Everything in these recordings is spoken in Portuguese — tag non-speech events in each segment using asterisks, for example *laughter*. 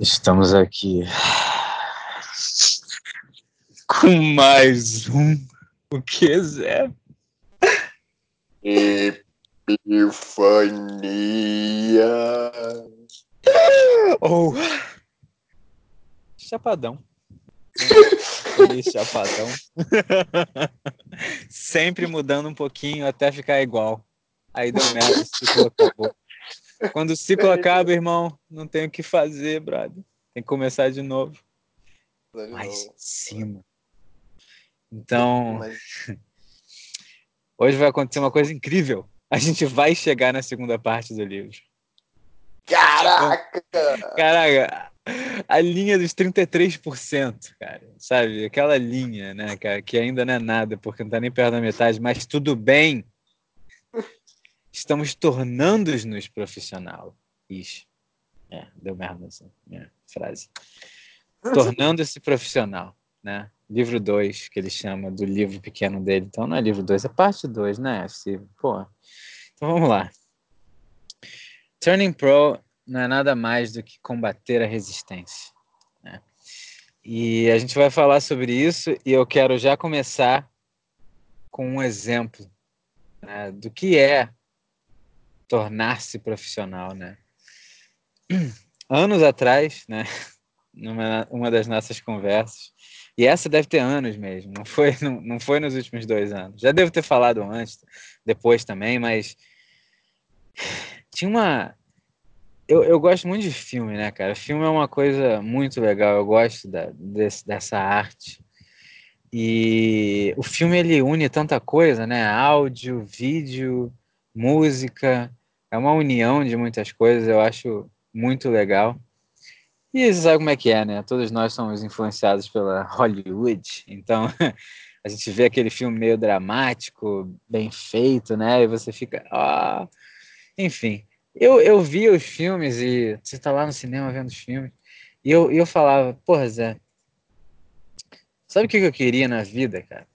Estamos aqui com mais um. O que, Zé? Epifania. Ou. Oh. Chapadão. *laughs* chapadão. Sempre mudando um pouquinho até ficar igual. Aí deu merda, o ciclo acabou. Quando o ciclo acaba, irmão, não tem o que fazer, brother. Tem que começar de novo. Mais em cima. Então, *laughs* hoje vai acontecer uma coisa incrível. A gente vai chegar na segunda parte do livro. Caraca! Caraca, a linha dos 33%, cara, sabe? Aquela linha, né, cara, que ainda não é nada, porque não tá nem perto da metade, mas tudo bem. Estamos tornando-nos profissional. Ixi. É, deu merda essa minha frase. Tornando-se profissional, né? Livro 2, que ele chama do livro pequeno dele. Então não é livro 2, é parte 2, né, Steve? Pô. Então vamos lá. Turning Pro não é nada mais do que combater a resistência. Né? E a gente vai falar sobre isso e eu quero já começar com um exemplo né, do que é tornar-se profissional, né? *clears throat* Anos atrás, né, numa uma das nossas conversas, e essa deve ter anos mesmo, não foi, *laughs* não, não foi nos últimos dois anos. Já devo ter falado antes, depois também, mas tinha uma eu, eu gosto muito de filme, né, cara? Filme é uma coisa muito legal, eu gosto da, desse, dessa arte. E o filme ele une tanta coisa, né? Áudio, vídeo, música, é uma união de muitas coisas, eu acho muito legal. E você sabe como é que é, né? Todos nós somos influenciados pela *laughs* Hollywood, então *laughs* a gente vê aquele filme meio dramático, bem feito, né? E você fica, ah, enfim. Eu, eu vi os filmes e você tá lá no cinema vendo os filmes. E eu, eu falava, porra, Zé, sabe o que eu queria na vida, cara?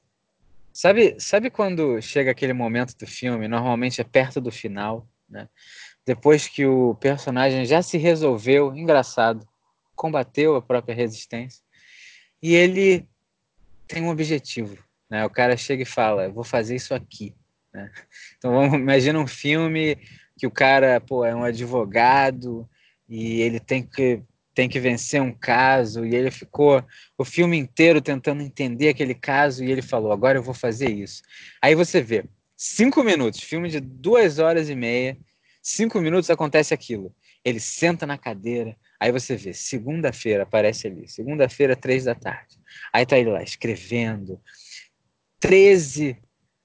Sabe, sabe quando chega aquele momento do filme, normalmente é perto do final, né? Depois que o personagem já se resolveu, engraçado, combateu a própria resistência, e ele tem um objetivo, né? O cara chega e fala, vou fazer isso aqui, né? Então vamos, imagina um filme que o cara pô, é um advogado e ele tem que, tem que vencer um caso, e ele ficou o filme inteiro tentando entender aquele caso, e ele falou: agora eu vou fazer isso. Aí você vê, cinco minutos, filme de duas horas e meia, cinco minutos acontece aquilo. Ele senta na cadeira, aí você vê, segunda-feira aparece ali, segunda-feira, três da tarde. Aí tá ele lá escrevendo 13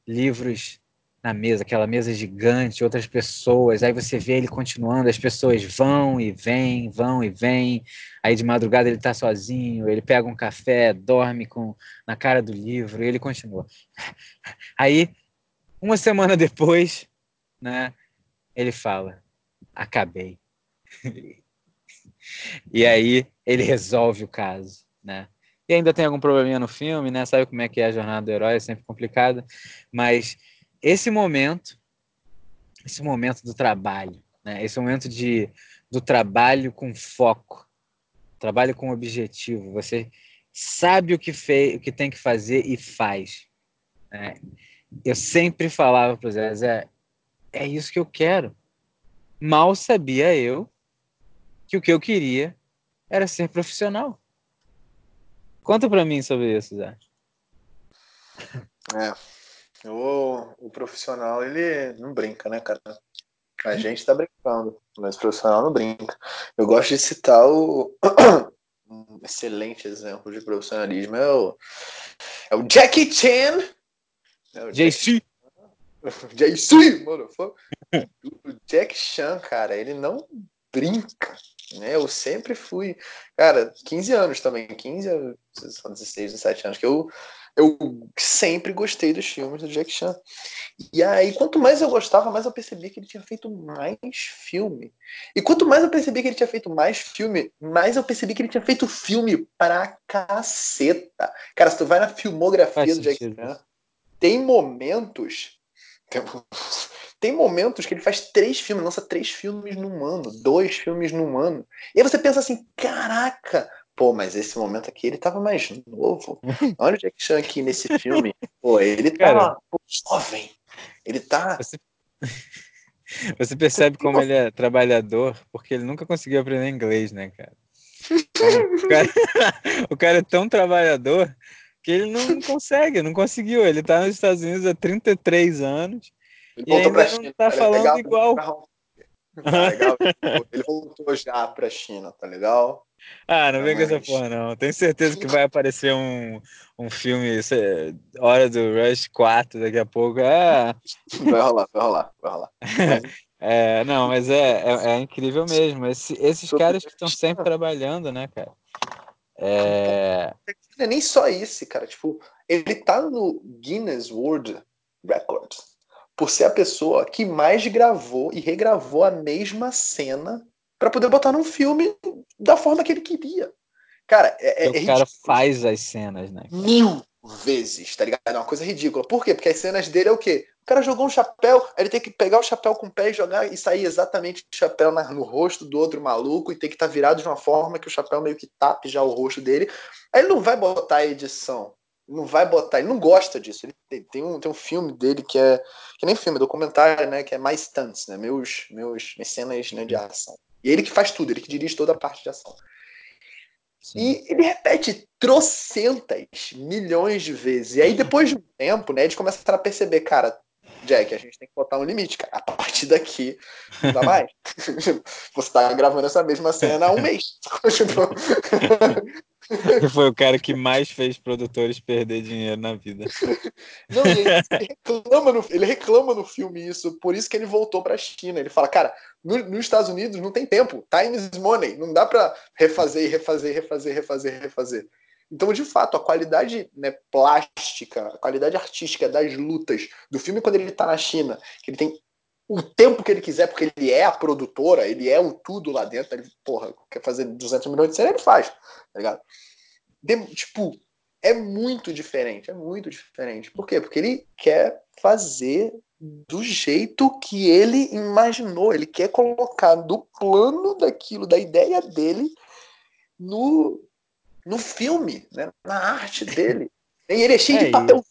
livros na mesa, aquela mesa gigante, outras pessoas, aí você vê ele continuando, as pessoas vão e vêm, vão e vêm, aí de madrugada ele está sozinho, ele pega um café, dorme com na cara do livro, e ele continua. *laughs* Aí, uma semana depois, né, ele fala, acabei. *laughs* e aí ele resolve o caso, né? E ainda tem algum probleminha no filme, né? Sabe como é que é a jornada do herói, é sempre complicada, mas esse momento, esse momento do trabalho, né? esse momento de, do trabalho com foco, trabalho com objetivo, você sabe o que, fez, o que tem que fazer e faz. Né? Eu sempre falava para o Zé, Zé, é isso que eu quero. Mal sabia eu que o que eu queria era ser profissional. Conta para mim sobre isso, Zé. É, o, o profissional, ele não brinca, né, cara? A gente tá brincando, mas o profissional não brinca. Eu gosto de citar o. um *clears throat* excelente exemplo de profissionalismo é o, é o Jackie Chan. É o JC. JC, *laughs* mano. o Jack Chan, cara, ele não brinca. Né? Eu sempre fui, cara, 15 anos também, 15, 16, 17 anos, que eu eu sempre gostei dos filmes do Jack Chan. E aí, quanto mais eu gostava, mais eu percebi que ele tinha feito mais filme. E quanto mais eu percebi que ele tinha feito mais filme, mais eu percebi que ele tinha feito filme pra caceta. Cara, se tu vai na filmografia Faz do Jack Chan, tem momentos. Tem, *laughs* Tem momentos que ele faz três filmes, lança três filmes num ano, dois filmes num ano. E aí você pensa assim, caraca, pô, mas esse momento aqui ele tava mais novo. *laughs* Olha o Jack Chan aqui nesse filme. Pô, ele tá Cara, jovem. Ele tá. Você... *laughs* você percebe como ele é trabalhador, porque ele nunca conseguiu aprender inglês, né, cara? O cara, *laughs* o cara é tão trabalhador que ele não consegue, não conseguiu. Ele tá nos Estados Unidos há 33 anos ele e ainda não China, tá falando legal, igual. Tá legal? Ele voltou já pra China, tá legal? Ah, não vem com essa porra, não. Tenho certeza que *laughs* vai aparecer um, um filme Hora do Rush 4 daqui a pouco. Ah. Vai rolar, vai rolar, vai rolar. *laughs* É, não, mas é, é, é incrível mesmo. Esse, esses caras que estão sempre trabalhando, né, cara? É... Não é nem só isso, cara. Tipo, ele tá no Guinness World Records por ser a pessoa que mais gravou e regravou a mesma cena para poder botar num filme da forma que ele queria. Cara, é, é O cara ridículo. faz as cenas, né? Mil vezes, tá ligado? É uma coisa ridícula. Por quê? Porque as cenas dele é o quê? O cara jogou um chapéu, ele tem que pegar o chapéu com o pé e jogar e sair exatamente o chapéu no rosto do outro maluco e tem que estar tá virado de uma forma que o chapéu meio que tape já o rosto dele. Aí ele não vai botar a edição. Não vai botar, ele não gosta disso. Ele tem, tem, um, tem um filme dele que é. Que nem filme, é documentário, né? Que é mais stunts, né? Meus, meus, minhas cenas né, de ação. E ele que faz tudo, ele que dirige toda a parte de ação. Sim. E ele repete trocentas milhões de vezes. E aí, depois de um tempo, né, eles começam a perceber, cara, Jack, a gente tem que botar um limite, cara. A partir daqui, não dá mais. *laughs* Você tá gravando essa mesma cena há um mês. Foi o cara que mais fez produtores perder dinheiro na vida. Não, ele, *laughs* reclama no, ele reclama no filme isso, por isso que ele voltou para a China. Ele fala, cara, no, nos Estados Unidos não tem tempo, time is money, não dá para refazer, refazer, refazer, refazer, refazer. Então, de fato, a qualidade né, plástica, a qualidade artística das lutas do filme quando ele está na China, que ele tem o tempo que ele quiser, porque ele é a produtora, ele é o tudo lá dentro, ele, porra, quer fazer 200 milhões de cena, ele faz, tá ligado? De, tipo, é muito diferente, é muito diferente. Por quê? Porque ele quer fazer do jeito que ele imaginou, ele quer colocar do plano daquilo, da ideia dele, no, no filme, né? na arte dele. E ele é cheio é de papel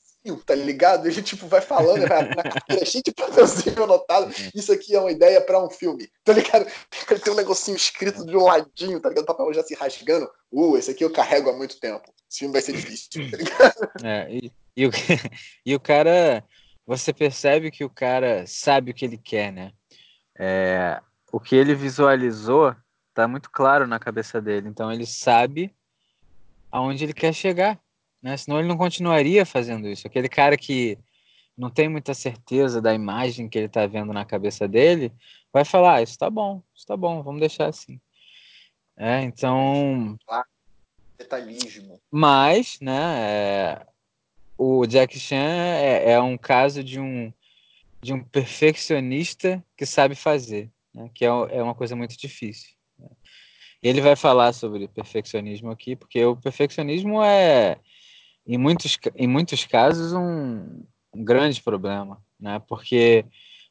tá ligado? Ele tipo vai falando, vai, na carteira *laughs* cheio de papelzinho anotado. Isso aqui é uma ideia para um filme, tá ligado? Ele tem um negocinho escrito de um ladinho, tá ligado? O papel já se rasgando. Uh, esse aqui eu carrego há muito tempo. Esse filme vai ser difícil, tá ligado? *laughs* É, e, e, o, *laughs* e o cara, você percebe que o cara sabe o que ele quer, né? É, o que ele visualizou tá muito claro na cabeça dele. Então ele sabe aonde ele quer chegar né? Senão ele não continuaria fazendo isso. Aquele cara que não tem muita certeza da imagem que ele está vendo na cabeça dele, vai falar: ah, isso tá bom, isso tá bom, vamos deixar assim. É, então. Detalhismo. Mas, né, é, o Jack Chan é, é, um caso de um, de um perfeccionista que sabe fazer, né, que é, é uma coisa muito difícil. Ele vai falar sobre perfeccionismo aqui, porque o perfeccionismo é em muitos, em muitos casos, um, um grande problema, né? Porque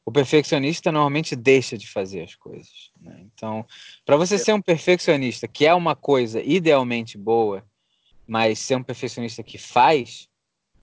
o perfeccionista normalmente deixa de fazer as coisas. Né? Então, para você é. ser um perfeccionista, que é uma coisa idealmente boa, mas ser um perfeccionista que faz,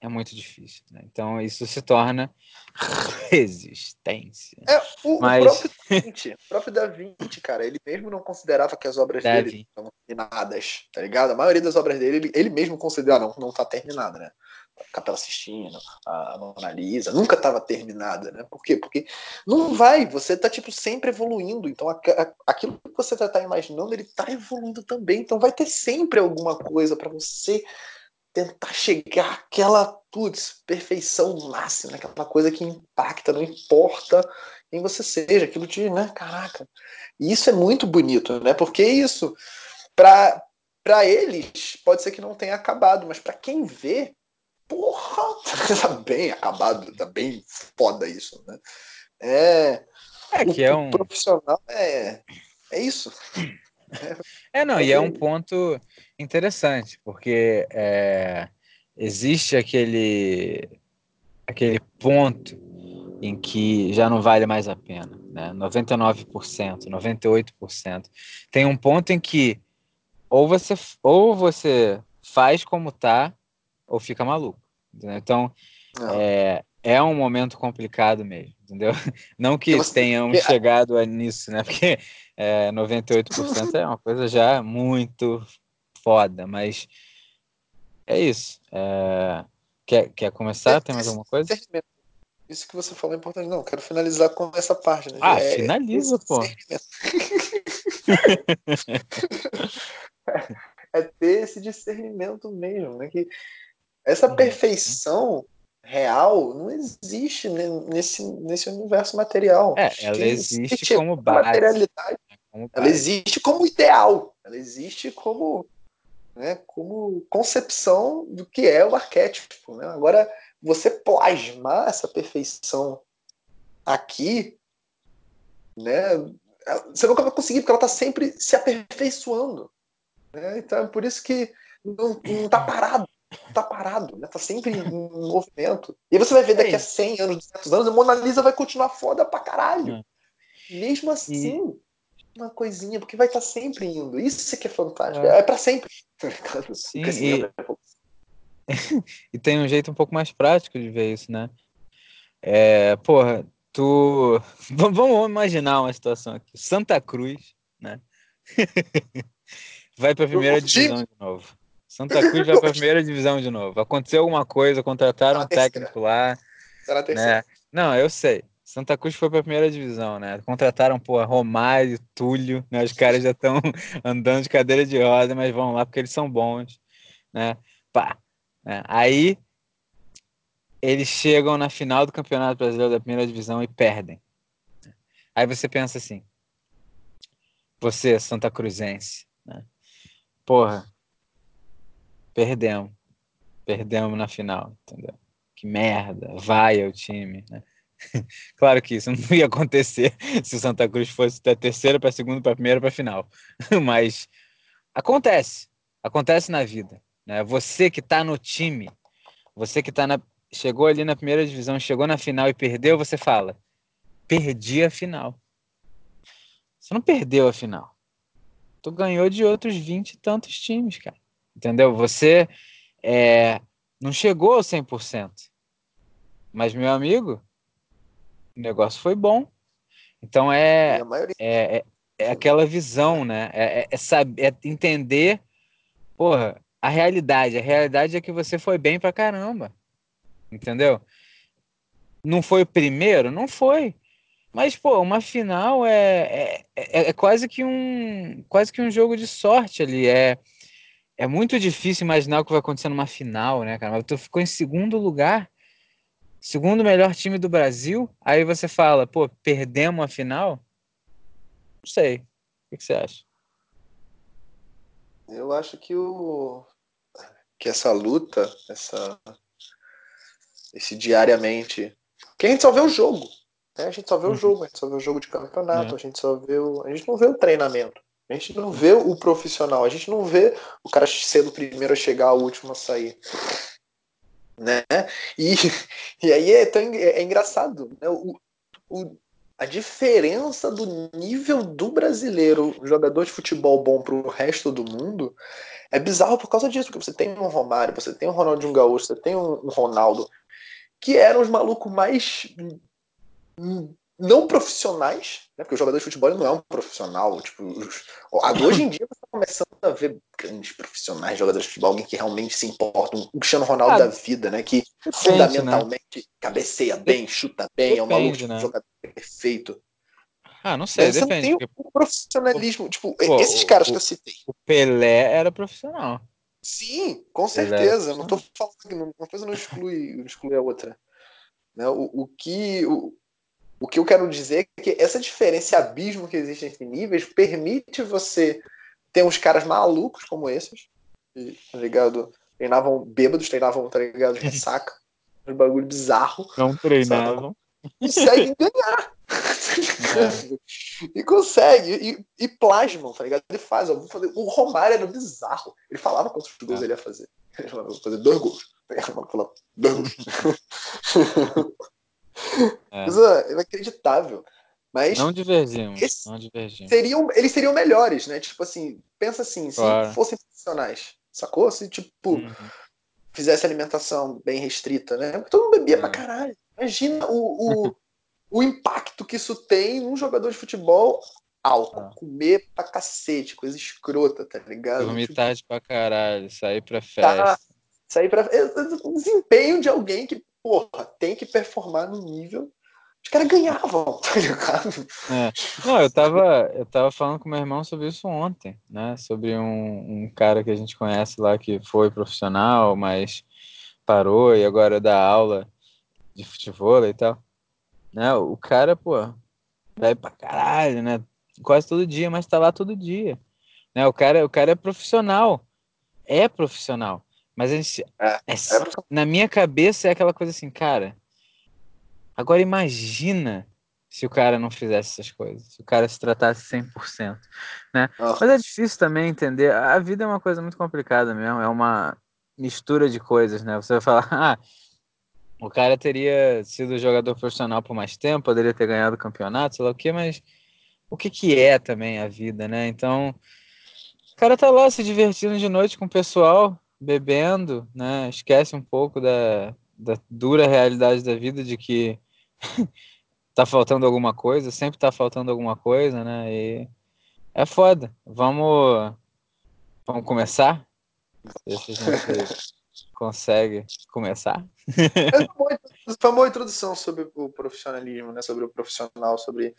é muito difícil. Né? Então, isso se torna *laughs* resistência. É, o, Mas... o, próprio da Vinci, o próprio Da Vinci, cara, ele mesmo não considerava que as obras da dele estavam terminadas, tá ligado? A maioria das obras dele, ele, ele mesmo considera, não, não tá terminada, né? A Capela Sistina, a Mona Lisa, nunca estava terminada, né? Por quê? Porque não vai, você tá, tipo, sempre evoluindo, então a, a, aquilo que você tá, tá imaginando, ele tá evoluindo também, então vai ter sempre alguma coisa para você tentar chegar àquela, putz, perfeição máxima, aquela coisa que impacta, não importa quem você seja, aquilo te, né, caraca. E isso é muito bonito, né? Porque isso, para para eles, pode ser que não tenha acabado, mas para quem vê, porra, *laughs* tá bem acabado, tá bem foda isso, né? É, é que é um profissional é é isso. *laughs* É, não, e é um ponto interessante, porque é, existe aquele aquele ponto em que já não vale mais a pena, né? 99%, 98%. Tem um ponto em que ou você ou você faz como tá ou fica maluco. Entendeu? Então, é, é um momento complicado mesmo, entendeu? *laughs* Não que você... tenhamos chegado a nisso, né? Porque é, 98% é uma coisa já muito foda, mas é isso. É... Quer, quer começar? Tem mais alguma coisa? Isso que você falou é importante. Não, quero finalizar com essa parte. Né? Ah, é, finaliza, pô. *laughs* é ter esse discernimento mesmo, né? Que essa uhum. perfeição real não existe nesse, nesse universo material. É, ela existe, existe como base. Materialidade. Ela existe como ideal. Ela existe como, né, como concepção do que é o arquétipo. Né? Agora, você plasmar essa perfeição aqui, né? Você nunca vai conseguir, porque ela está sempre se aperfeiçoando. Né? Então é por isso que não, está parado. Está parado, né? Tá sempre em movimento. E você vai ver daqui a 100 anos, 200 anos, a Mona Lisa vai continuar foda pra caralho. É. Mesmo assim, e... uma coisinha, porque vai estar tá sempre indo. Isso que é fantástico. É, é para sempre. *laughs* Sim, e... *laughs* e tem um jeito um pouco mais prático de ver isso, né? É, porra, tu. *laughs* Vamos imaginar uma situação aqui. Santa Cruz, né? vai para a primeira divisão de novo. Santa Cruz vai para a primeira divisão de novo. Aconteceu alguma coisa, contrataram um técnico lá. Né? Não, eu sei. Santa Cruz foi para a primeira divisão, né? Contrataram, pô, Romário, Túlio, né? Os caras já estão *laughs* andando de cadeira de roda, mas vão lá porque eles são bons, né? Pá, é, aí eles chegam na final do Campeonato Brasileiro da Primeira Divisão e perdem. Aí você pensa assim: você, Santa Cruzense, né? porra, perdemos. Perdemos na final, entendeu? Que merda, vai o time, né? *laughs* Claro que isso não ia acontecer *laughs* se o Santa Cruz fosse da terceira para segunda, para primeira, para final. *laughs* Mas acontece, acontece na vida. Né? Você que está no time, você que tá na, chegou ali na primeira divisão, chegou na final e perdeu, você fala: perdi a final. Você não perdeu a final. Tu ganhou de outros 20 e tantos times, cara. Entendeu? Você é, não chegou ao 100%. Mas, meu amigo, o negócio foi bom. Então é, é, é, é, aquela visão, né? É, é, é saber, é entender, porra, a realidade. A realidade é que você foi bem pra caramba. Entendeu? Não foi o primeiro? Não foi. Mas, pô, uma final é, é, é, é, quase que um quase que um jogo de sorte ali. É, é muito difícil imaginar o que vai acontecer numa final, né, cara? Mas tu ficou em segundo lugar, segundo melhor time do Brasil. Aí você fala, pô, perdemos a final? Não sei. O que você acha? Eu acho que o que essa luta, essa esse diariamente, que a gente só vê o jogo, né? A gente só vê o uhum. jogo, a gente só vê o jogo de campeonato, é. a gente só vê o, a gente não vê o treinamento. A gente não vê o profissional, a gente não vê o cara sendo o primeiro a chegar, o último a sair. Né? E, *laughs* e aí é, tão, é, engraçado. Né? O, o, a diferença do nível do brasileiro, jogador de futebol bom para o resto do mundo, é bizarro por causa disso, porque você tem um Romário, você tem um Ronaldinho Gaúcho, você tem um Ronaldo, que eram os malucos mais não profissionais, né? porque o jogador de futebol não é um profissional. Tipo, hoje em dia começando a ver grandes profissionais, jogadores de futebol, alguém que realmente se importa, um Cristiano Ronaldo ah, da vida, né? Que depende, fundamentalmente né? cabeceia bem, chuta bem, depende, é um maluco né? jogador perfeito. Ah, não sei, depende. Não tem o profissionalismo, tipo, Pô, esses caras o, que eu citei. O Pelé era profissional. Sim, com certeza. Não tô falando que uma coisa não exclui, não exclui a outra. Né? O, o que o, o que eu quero dizer é que essa diferença, esse abismo que existe entre níveis, permite você ter uns caras malucos como esses, que, tá ligado? Treinavam bêbados, treinavam, tá ligado? *laughs* Ressaca. um bagulho bizarro. Não treinavam. Conseguem ganhar. É. *laughs* e consegue, e, e plasmam, tá ligado? Ele faz, ó, fazer. O Romário era bizarro. Ele falava quantos gols é. ele ia fazer. Ele falava, vou fazer dois gols. Fala, *laughs* é. Coisa inacreditável. Mas não divergimos, esse, não divergimos. Seriam, eles seriam melhores, né? Tipo assim, pensa assim, claro. se fossem profissionais, sacou? Se, tipo, uhum. fizesse alimentação bem restrita, né? Porque todo mundo bebia uhum. pra caralho. Imagina o, o, *laughs* o impacto que isso tem num jogador de futebol álcool, ah. comer pra cacete, coisa escrota, tá ligado? Dormir tipo, tarde pra caralho, sair pra tá, festa. Tá, sair pra. É, é, desempenho de alguém que, porra, tem que performar no nível. Os caras ganhavam, *laughs* tá ligado? É. Não, eu tava, eu tava falando com meu irmão sobre isso ontem, né? Sobre um, um cara que a gente conhece lá que foi profissional, mas parou e agora dá aula de futebol e tal. Né? O cara, pô, vai pra caralho, né? Quase todo dia, mas tá lá todo dia. Né? O, cara, o cara é profissional. É profissional. Mas a gente, é, é, é na minha cabeça é aquela coisa assim, cara. Agora imagina se o cara não fizesse essas coisas, se o cara se tratasse 100%, né? Oh. Mas é difícil também entender. A vida é uma coisa muito complicada mesmo, é uma mistura de coisas, né? Você vai falar, *laughs* ah, o cara teria sido jogador profissional por mais tempo, poderia ter ganhado o campeonato, sei lá o quê, mas o que que é também a vida, né? Então, o cara tá lá se divertindo de noite com o pessoal, bebendo, né? Esquece um pouco da, da dura realidade da vida de que *laughs* tá faltando alguma coisa, sempre tá faltando alguma coisa, né? E é foda. Vamos, vamos começar? Deixa a gente *laughs* consegue começar? *laughs* Foi uma boa introdução sobre o profissionalismo, né? Sobre o profissional, sobre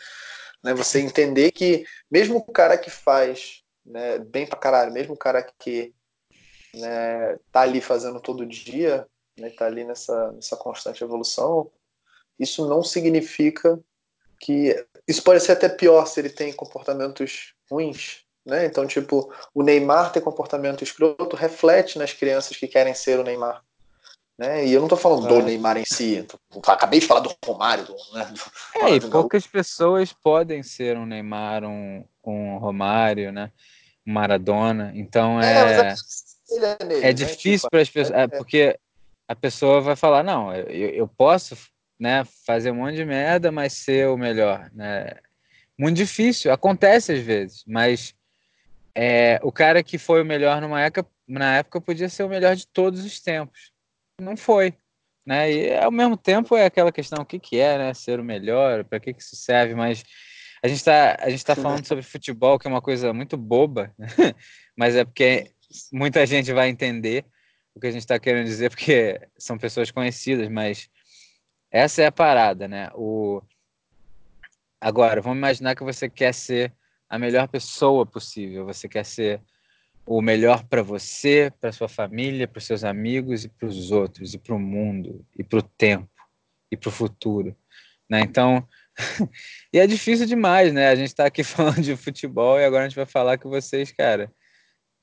né, você entender que mesmo o cara que faz né, bem pra caralho, mesmo o cara que né, tá ali fazendo todo dia, né, tá ali nessa, nessa constante evolução, isso não significa que. Isso pode ser até pior se ele tem comportamentos ruins, né? Então, tipo, o Neymar ter comportamento escroto reflete nas crianças que querem ser o Neymar. Né? E eu não estou falando é. do Neymar em si, acabei de falar do Romário. Do, né? do, é, e poucas pessoas podem ser um Neymar, um, um Romário, né? um Maradona. Então é, é, é, nele, é difícil né? tipo, para as pessoas, é, é, porque a pessoa vai falar: não, eu, eu posso né, fazer um monte de merda, mas ser o melhor. Né? Muito difícil, acontece às vezes, mas é, o cara que foi o melhor numa época, na época podia ser o melhor de todos os tempos. Não foi. Né? E ao mesmo tempo é aquela questão: o que, que é né, ser o melhor, para que, que isso serve, mas a gente está a gente tá falando sobre futebol, que é uma coisa muito boba, né? *laughs* mas é porque muita gente vai entender o que a gente está querendo dizer, porque são pessoas conhecidas, mas essa é a parada, né? O... Agora, vamos imaginar que você quer ser a melhor pessoa possível. Você quer ser o melhor para você, para sua família, para seus amigos e para os outros, e para o mundo, e para o tempo, e para o futuro. Né? Então, *laughs* e é difícil demais, né? A gente está aqui *laughs* falando de futebol e agora a gente vai falar que vocês, cara,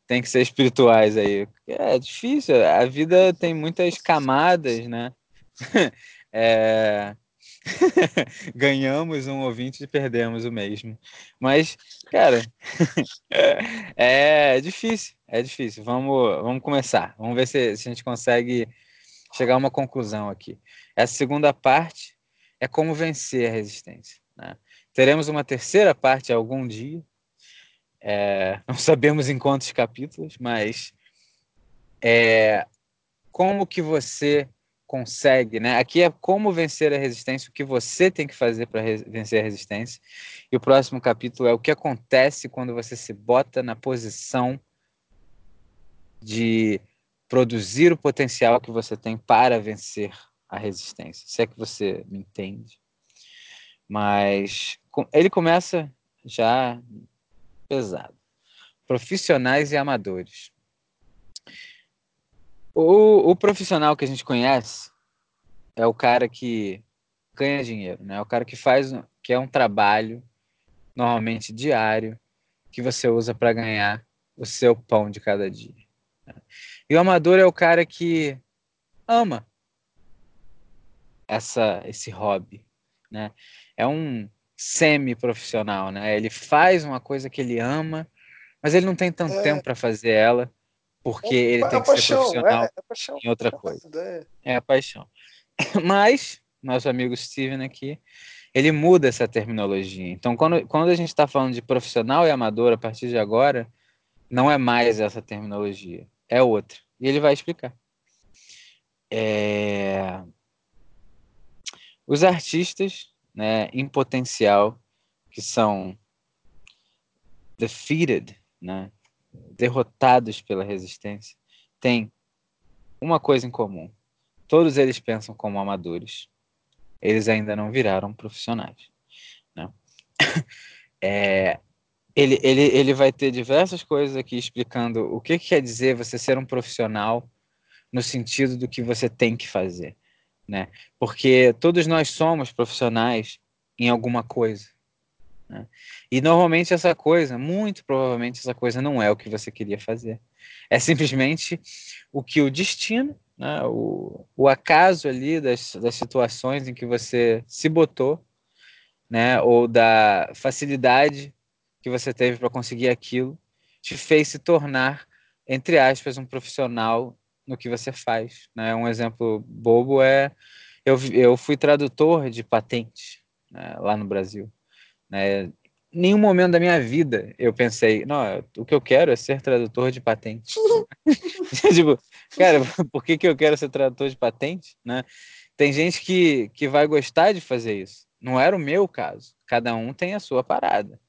tem que ser espirituais aí. É difícil, a vida tem muitas camadas, né? *laughs* é, *laughs* ganhamos um ouvinte e perdemos o mesmo. Mas, cara, *laughs* é difícil, é difícil. Vamos, vamos começar. Vamos ver se, se a gente consegue chegar a uma conclusão aqui. Essa segunda parte é como vencer a resistência. Né? Teremos uma terceira parte algum dia. É, *laughs* não sabemos em quantos capítulos, mas é, como que você consegue, né? Aqui é como vencer a resistência, o que você tem que fazer para vencer a resistência. E o próximo capítulo é o que acontece quando você se bota na posição de produzir o potencial que você tem para vencer a resistência. Se é que você me entende. Mas ele começa já pesado. Profissionais e amadores. O, o profissional que a gente conhece é o cara que ganha dinheiro, né? É o cara que faz, que é um trabalho normalmente diário que você usa para ganhar o seu pão de cada dia. Né? E o amador é o cara que ama essa esse hobby, né? É um semi-profissional, né? Ele faz uma coisa que ele ama, mas ele não tem tanto é. tempo para fazer ela porque ele é tem que paixão, ser profissional é, é paixão, em outra coisa. É a paixão. *laughs* Mas, nosso amigo Steven aqui, ele muda essa terminologia. Então, quando, quando a gente está falando de profissional e amador a partir de agora, não é mais essa terminologia, é outra. E ele vai explicar. É... Os artistas né, em potencial, que são defeated, né, derrotados pela resistência, têm uma coisa em comum. Todos eles pensam como amadores. Eles ainda não viraram profissionais. Né? *laughs* É, ele, ele, ele vai ter diversas coisas aqui explicando o que, que quer dizer você ser um profissional no sentido do que você tem que fazer. Né? Porque todos nós somos profissionais em alguma coisa. Né? E normalmente essa coisa, muito provavelmente essa coisa não é o que você queria fazer. É simplesmente o que o destino, né, o, o acaso ali das, das situações em que você se botou, né, ou da facilidade que você teve para conseguir aquilo, te fez se tornar, entre aspas, um profissional no que você faz. Né? Um exemplo bobo é eu, eu fui tradutor de patente né, lá no Brasil. Né? Nenhum momento da minha vida eu pensei, não, o que eu quero é ser tradutor de patente. *laughs* tipo, cara, por que, que eu quero ser tradutor de patente? Né? Tem gente que, que vai gostar de fazer isso. Não era o meu caso. Cada um tem a sua parada.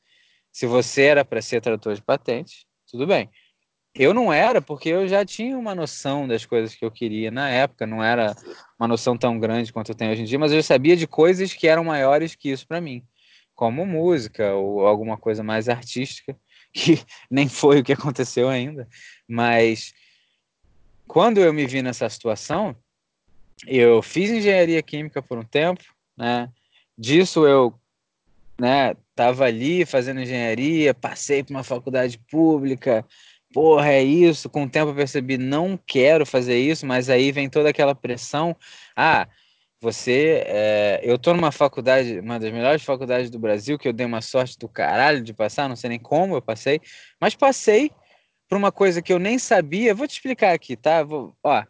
Se você era para ser tradutor de patente, tudo bem. Eu não era, porque eu já tinha uma noção das coisas que eu queria na época, não era uma noção tão grande quanto eu tenho hoje em dia, mas eu sabia de coisas que eram maiores que isso para mim, como música ou alguma coisa mais artística, *laughs* que nem foi o que aconteceu ainda. Mas quando eu me vi nessa situação, eu fiz engenharia química por um tempo, né? Disso eu, né, tava ali fazendo engenharia, passei por uma faculdade pública, porra, é isso. Com o tempo eu percebi, não quero fazer isso, mas aí vem toda aquela pressão. Ah, você, é, eu tô numa faculdade, uma das melhores faculdades do Brasil, que eu dei uma sorte do caralho de passar, não sei nem como eu passei, mas passei por uma coisa que eu nem sabia. Vou te explicar aqui, tá? Vou, ó,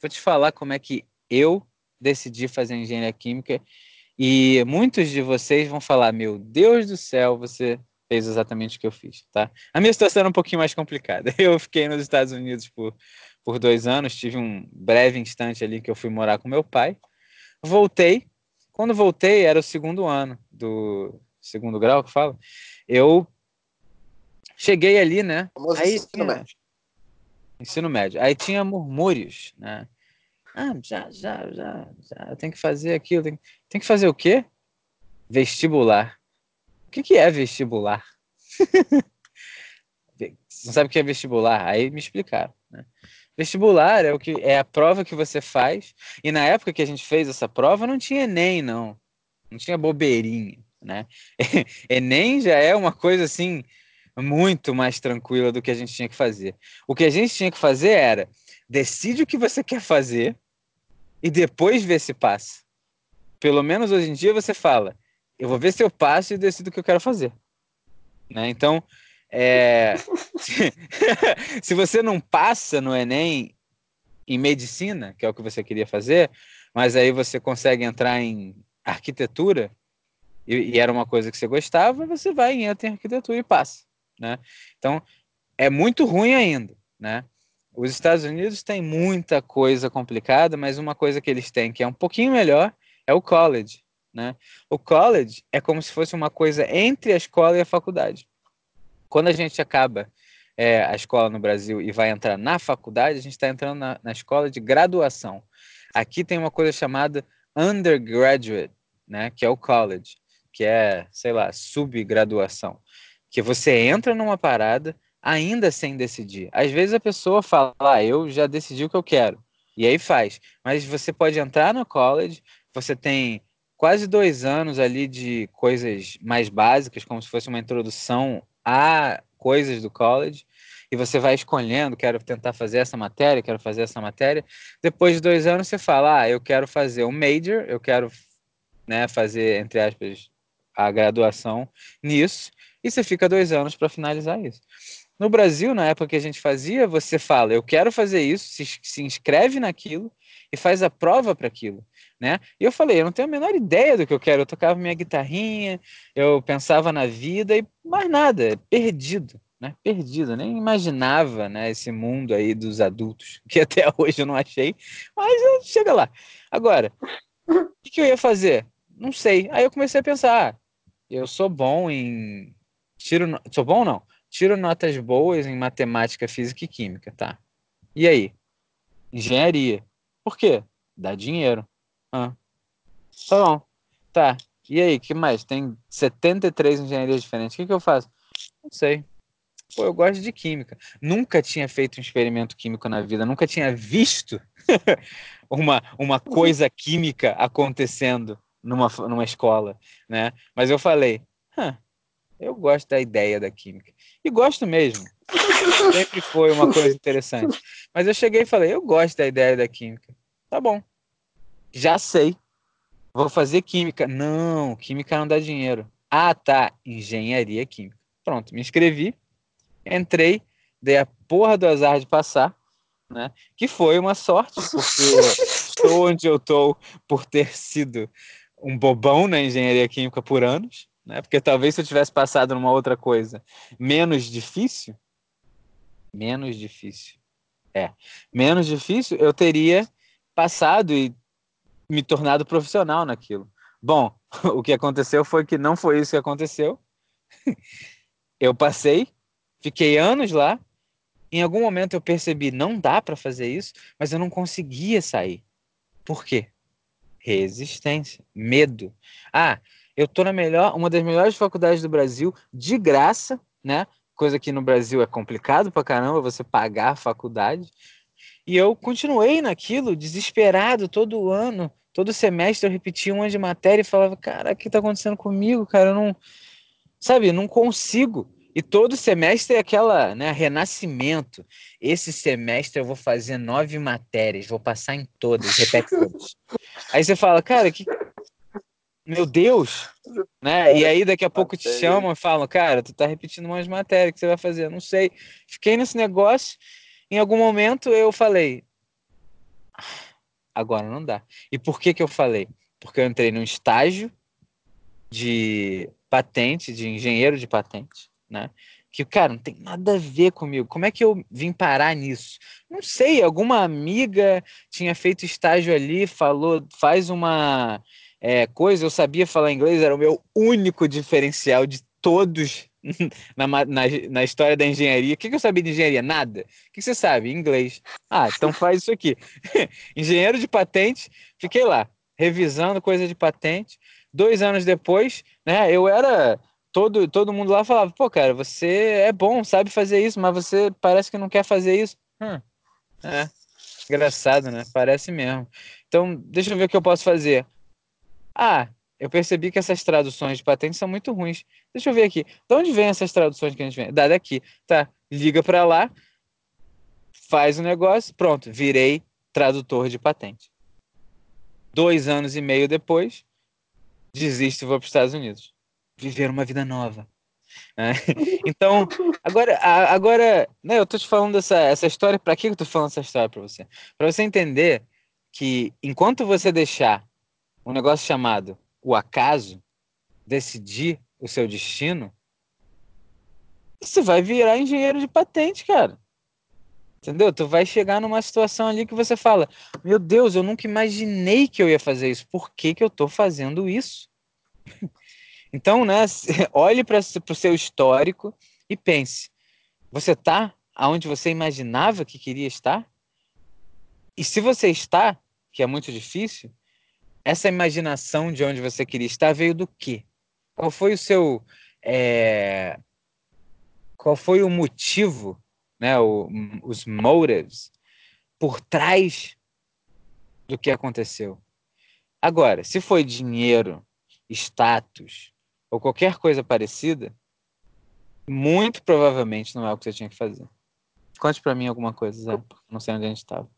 vou te falar como é que eu decidi fazer engenharia química e muitos de vocês vão falar: Meu Deus do céu, você fez exatamente o que eu fiz, tá? A minha situação era um pouquinho mais complicada. *laughs* Eu fiquei nos Estados Unidos por, por dois anos, tive um breve instante ali que eu fui morar com meu pai. Voltei. Quando voltei, era o segundo ano do segundo grau que fala. Eu cheguei ali, né? Aí ensino tinha... médio. Ensino médio. Aí tinha murmúrios, né? Ah, já, já, já, já, tem que fazer aquilo. Tem, tem que fazer o quê? Vestibular que, que é vestibular? *laughs* Você não sabe o que é vestibular? Aí me explicaram. Né? Vestibular é o que é a prova que você faz. E na época que a gente fez essa prova, não tinha Enem, não. Não tinha bobeirinha, né? *laughs* Enem já é uma coisa assim muito mais tranquila do que a gente tinha que fazer. O que a gente tinha que fazer era decide o que você quer fazer e depois vê se passa. Pelo menos hoje em dia você fala, eu vou ver se eu passo e decido o que eu quero fazer. Né? Então, é, *laughs* se, você não passa no Enem em medicina, que é o que você queria fazer, mas aí você consegue entrar em arquitetura, e, e era uma coisa que você gostava, você vai e entra em arquitetura e passa. Né? Então, é muito ruim ainda. Né? Os Estados Unidos têm muita coisa complicada, mas uma coisa que eles têm que é um pouquinho melhor é o college. Né? O college é como se fosse uma coisa entre a escola e a faculdade. Quando a gente acaba é, a escola no Brasil e vai entrar na faculdade, a gente está entrando na, na, escola de graduação. Aqui tem uma coisa chamada undergraduate, né? que é o college, que é, sei lá, subgraduação. Que você entra numa parada ainda sem decidir. Às vezes a pessoa fala, ah, eu já decidi o que eu quero. E aí faz. Mas você pode entrar no college, você tem quase dois anos ali de coisas mais básicas, como se fosse uma introdução a coisas do college, e você vai escolhendo, quero tentar fazer essa matéria, quero fazer essa matéria. Depois de dois anos, você fala, ah, eu quero fazer um major, eu quero né, fazer, entre aspas, a graduação nisso, e você fica dois anos para finalizar isso. No Brasil, na época que a gente fazia, você fala, eu quero fazer isso, se, se inscreve naquilo e faz a prova para aquilo. Né? E eu falei, eu não tenho a menor ideia do que eu quero. Eu tocava minha guitarrinha, eu pensava na vida e mais nada, perdido, né? Perdido, nem imaginava, né, esse mundo aí dos adultos, *laughs* que até hoje eu não achei, mas chega lá. Agora, o que, que eu ia fazer? Não sei. Aí eu comecei a pensar, ah, eu sou bom em tiro, sou bom não? Tiro notas boas em matemática, física e química, tá? E aí? Engenharia. Por quê? Dá dinheiro. Ah. Tá bom. Tá. E aí, que mais? Tem 73 engenharias diferentes. O que, que eu faço? Não sei. Pô, eu gosto de química. Nunca tinha feito um experimento químico na vida, nunca tinha visto *laughs* uma, uma coisa química acontecendo numa, numa escola, né? Mas eu falei, eu gosto da ideia da química. E gosto mesmo. Sempre foi uma coisa interessante. Mas eu cheguei e falei, eu gosto da ideia da química. Tá bom. Já sei. Vou fazer química. Não, química não dá dinheiro. Ah, tá. Engenharia química. Pronto, me inscrevi, entrei, dei a porra do azar de passar, né? Que foi uma sorte, porque *laughs* estou onde eu estou por ter sido um bobão na engenharia química por anos, né? Porque talvez se eu tivesse passado numa outra coisa menos difícil, menos difícil, é, menos difícil, eu teria passado e me tornado profissional naquilo. Bom, *laughs* o que aconteceu foi que não foi isso que aconteceu. *laughs* Eu passei, fiquei anos lá. Em algum momento eu percebi não dá para fazer isso, mas eu não conseguia sair. Por quê? Resistência, medo. Ah, eu tô na melhor, uma das melhores faculdades do Brasil, de graça, né? Coisa que no Brasil é complicado pra caramba você pagar a faculdade. E eu continuei naquilo, desesperado, todo ano, todo semestre eu repetia um ano de matéria e falava, cara, o que tá acontecendo comigo, cara? Eu não, sabe, não consigo. E todo semestre é aquela, né, renascimento. Esse semestre eu vou fazer nove matérias, vou passar em todas, repete todas. Aí você fala, cara, que meu Deus, né? E aí daqui a pouco te chamam e falam, cara, tu tá repetindo umas matérias que você vai fazer, não sei. Fiquei nesse negócio. Em algum momento eu falei, agora não dá. E por que que eu falei? Porque eu entrei num estágio de patente, de engenheiro de patente né? Que, cara, não tem nada a ver comigo. Como é que eu vim parar nisso? Não sei, alguma amiga tinha feito estágio ali, falou, faz uma é, coisa, eu sabia falar inglês, era o meu único diferencial de todos *laughs* na, na, na história da engenharia. O que, que eu sabia de engenharia? Nada. O que você sabe? Inglês. Ah, então *laughs* faz isso aqui. *laughs* Engenheiro de patente, fiquei lá, revisando coisa de patente. Dois anos depois, né, eu era todo, todo mundo lá falava, pô, cara, você é bom, sabe fazer isso, mas você parece que não quer fazer isso. Hum, é, engraçado, né? Parece mesmo. Então, deixa eu ver o que eu posso fazer. Ah, eu percebi que essas traduções de patentes são muito ruins. Deixa eu ver aqui. De onde vem essas traduções que a gente vem? Da daqui. Tá, liga para lá, faz o negócio, pronto, virei tradutor de patente. Dois anos e meio depois, desisto e vou para os Estados Unidos viver uma vida nova. Né? *laughs* Então, agora, agora né, eu tô te falando essa, essa história, para que eu tô falando essa história para você? Para você entender que enquanto você deixar um negócio chamado o acaso decidir o seu destino, você vai virar engenheiro de patente, cara. Entendeu? Tu vai chegar numa situação ali que você fala: Meu Deus, eu nunca imaginei que eu ia fazer isso. Por que, que eu tô fazendo isso? *laughs* Então, né, *laughs* olhe para o seu histórico e pense: você está aonde você imaginava que queria estar? E se você está, que é muito difícil, essa imaginação de onde você queria estar veio do quê? Qual foi o seu. É... Qual foi o motivo, né, o, os motives por trás do que aconteceu? Agora, se foi dinheiro, status, ou qualquer coisa parecida, muito provavelmente não é o que você tinha que fazer. Conte para mim alguma coisa, Zé, não sei onde a gente estava.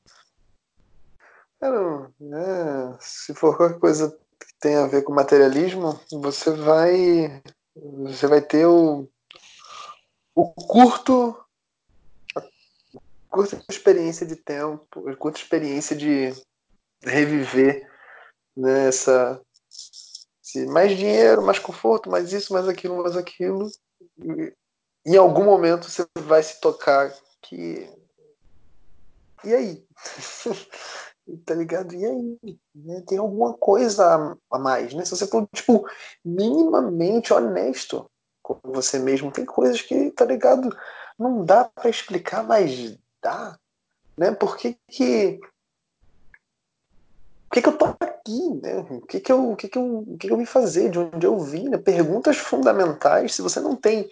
É, se for qualquer coisa que tenha a ver com materialismo, você vai você vai ter o, o curto curta experiência de tempo, curta experiência de reviver nessa né, mais dinheiro, mais conforto, mais isso, mais aquilo, mais aquilo. E, em algum momento você vai se tocar que e aí? *laughs* tá ligado? E aí? Né? Tem alguma coisa a mais, né? Se você for, tipo, minimamente honesto com você mesmo, tem coisas que, tá ligado? Não dá para explicar, mas dá, né? Por que que... Por que, que eu tô aqui, né? O que que eu, o que que eu, o que que eu vim fazer? De onde eu vim, né? Perguntas fundamentais. Se você não tem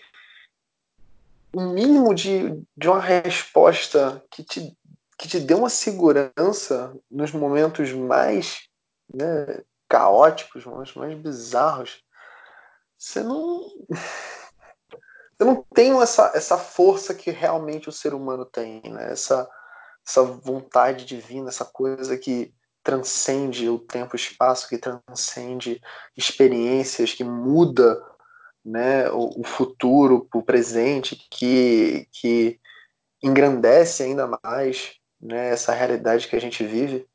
um mínimo de, de uma resposta que te que te dê uma segurança nos momentos mais né, caóticos, mais, mais bizarros, você não. *laughs* Você não tem essa, essa força que realmente o ser humano tem, né? essa, essa vontade divina, essa coisa que transcende o tempo e espaço, que transcende experiências, que muda né, o, o futuro, o presente, que, que engrandece ainda mais né, essa realidade que a gente vive.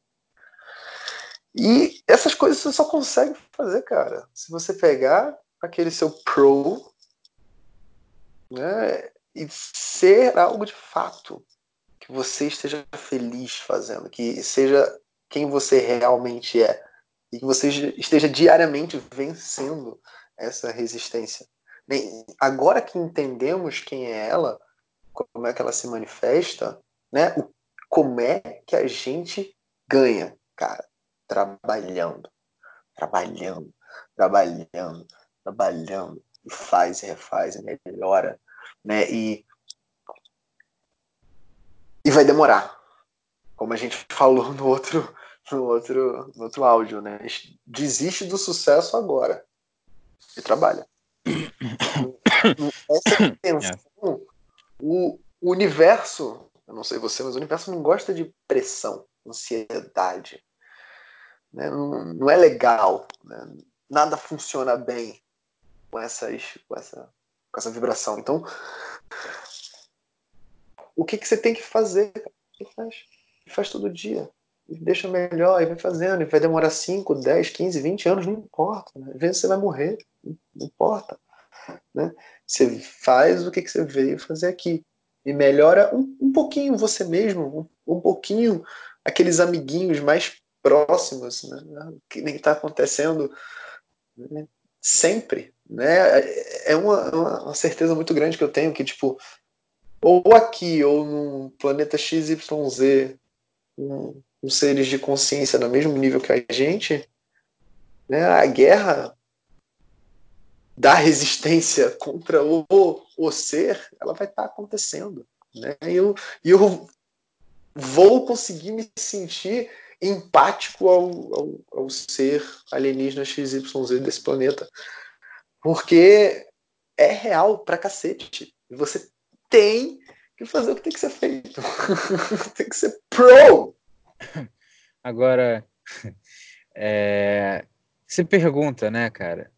E essas coisas você só consegue fazer, cara, se você pegar aquele seu pro né, e ser algo de fato que você esteja feliz fazendo, que seja quem você realmente é e que você esteja diariamente vencendo essa resistência. Agora que entendemos quem é ela, como é que ela se manifesta, né, o como é que a gente ganha, cara? Trabalhando, trabalhando, trabalhando, trabalhando, e faz refaz, melhora, né? E, e vai demorar, como a gente *laughs* falou no outro, no outro, no outro áudio, né? Desiste do sucesso agora e trabalha. *coughs* Essa tensão, o universo eu não sei você, mas o universo não gosta de pressão, ansiedade. Né? Não, não, é legal. Né? Nada funciona bem com, essas, com, essa, com essa vibração. Então, o que, que você tem que fazer? E faz. faz todo dia. Deixa melhor, e vai fazendo. E vai demorar 5, 10, 15, 20 anos, não importa. Né? Às vezes você vai morrer, não importa. Né? Você faz o que, que você veio fazer aqui e melhora um, um pouquinho você mesmo, um, um pouquinho aqueles amiguinhos mais próximos, né? que nem está acontecendo né? sempre, né? É uma, uma, certeza muito grande que eu tenho que tipo ou aqui ou no planeta XYZ, um, um seres de consciência no mesmo nível que a gente, né? A guerra da resistência contra o, o ser, ela vai estar tá acontecendo. Né? E eu, eu vou conseguir me sentir empático ao, ao, ao ser alienígena XYZ desse planeta. Porque é real pra cacete. Você tem que fazer o que tem que ser feito. *laughs* tem que ser pro! Agora, *laughs* é, se pergunta, né, cara?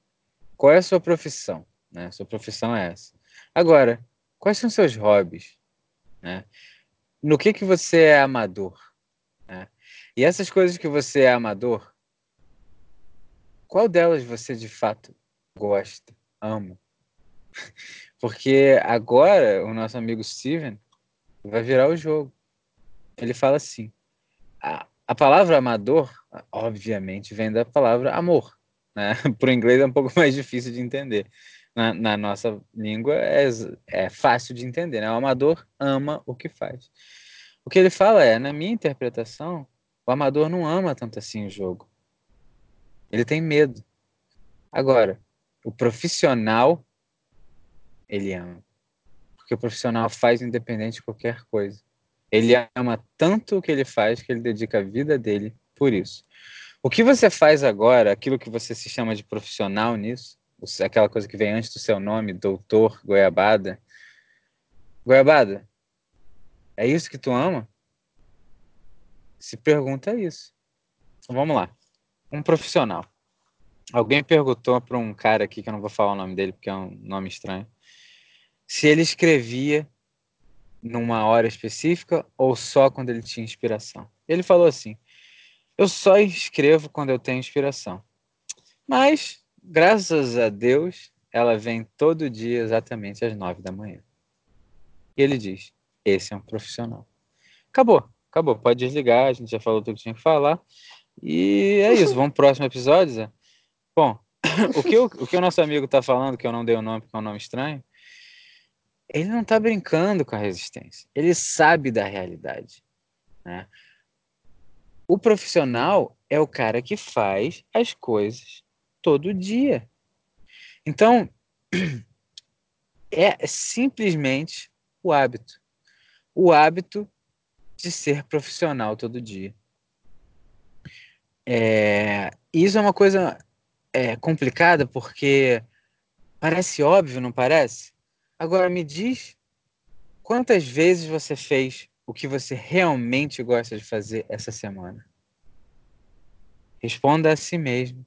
Qual é a sua profissão? Né? Sua profissão é essa. Agora, quais são seus hobbies? Né? No que que você é amador? Né? E essas coisas que você é amador, qual delas você de fato gosta, ama? *laughs* Porque agora o nosso amigo Steven vai virar o jogo. Ele fala assim: a, a palavra amador, obviamente, vem da palavra amor. Né? *laughs* Para o inglês é um pouco *laughs* mais difícil de entender. Na, na nossa língua é, é fácil de entender. Né? O amador ama o que faz. O que ele fala é, na minha interpretação, o amador não ama tanto assim o jogo. Ele tem medo. Agora, o profissional, ele ama. Porque o profissional faz independente de qualquer coisa. Ele ama tanto o que ele faz que ele dedica a vida dele por isso. O que você faz agora, aquilo que você se chama de profissional nisso, aquela coisa que vem antes do seu nome, doutor Goiabada. Goiabada, é isso que tu ama? Se pergunta isso. Então, vamos lá. Um profissional. Alguém perguntou para um cara aqui, que eu não vou falar o nome dele porque é um nome estranho, se ele escrevia numa hora específica ou só quando ele tinha inspiração? Ele falou assim: Eu só escrevo quando eu tenho inspiração. Mas, graças a Deus, ela vem todo dia exatamente às nove da manhã. E ele diz: Esse é um profissional. Acabou, acabou. Pode desligar, a gente já falou tudo que tinha que falar. E é *laughs* isso, vamos pro próximo episódio, Zé? Bom, *coughs* o que, o, o que o nosso amigo está falando, que eu não dei o nome porque é um nome estranho, ele não está brincando com a resistência. Ele sabe da realidade. Né? O profissional é o cara que faz as coisas todo dia. Então, *clears throat* é simplesmente o hábito. O hábito de ser profissional todo dia. É, isso é uma coisa é, complicada porque parece óbvio, não parece? Agora me diz quantas vezes você fez o que você realmente gosta de fazer essa semana? Responda a si mesmo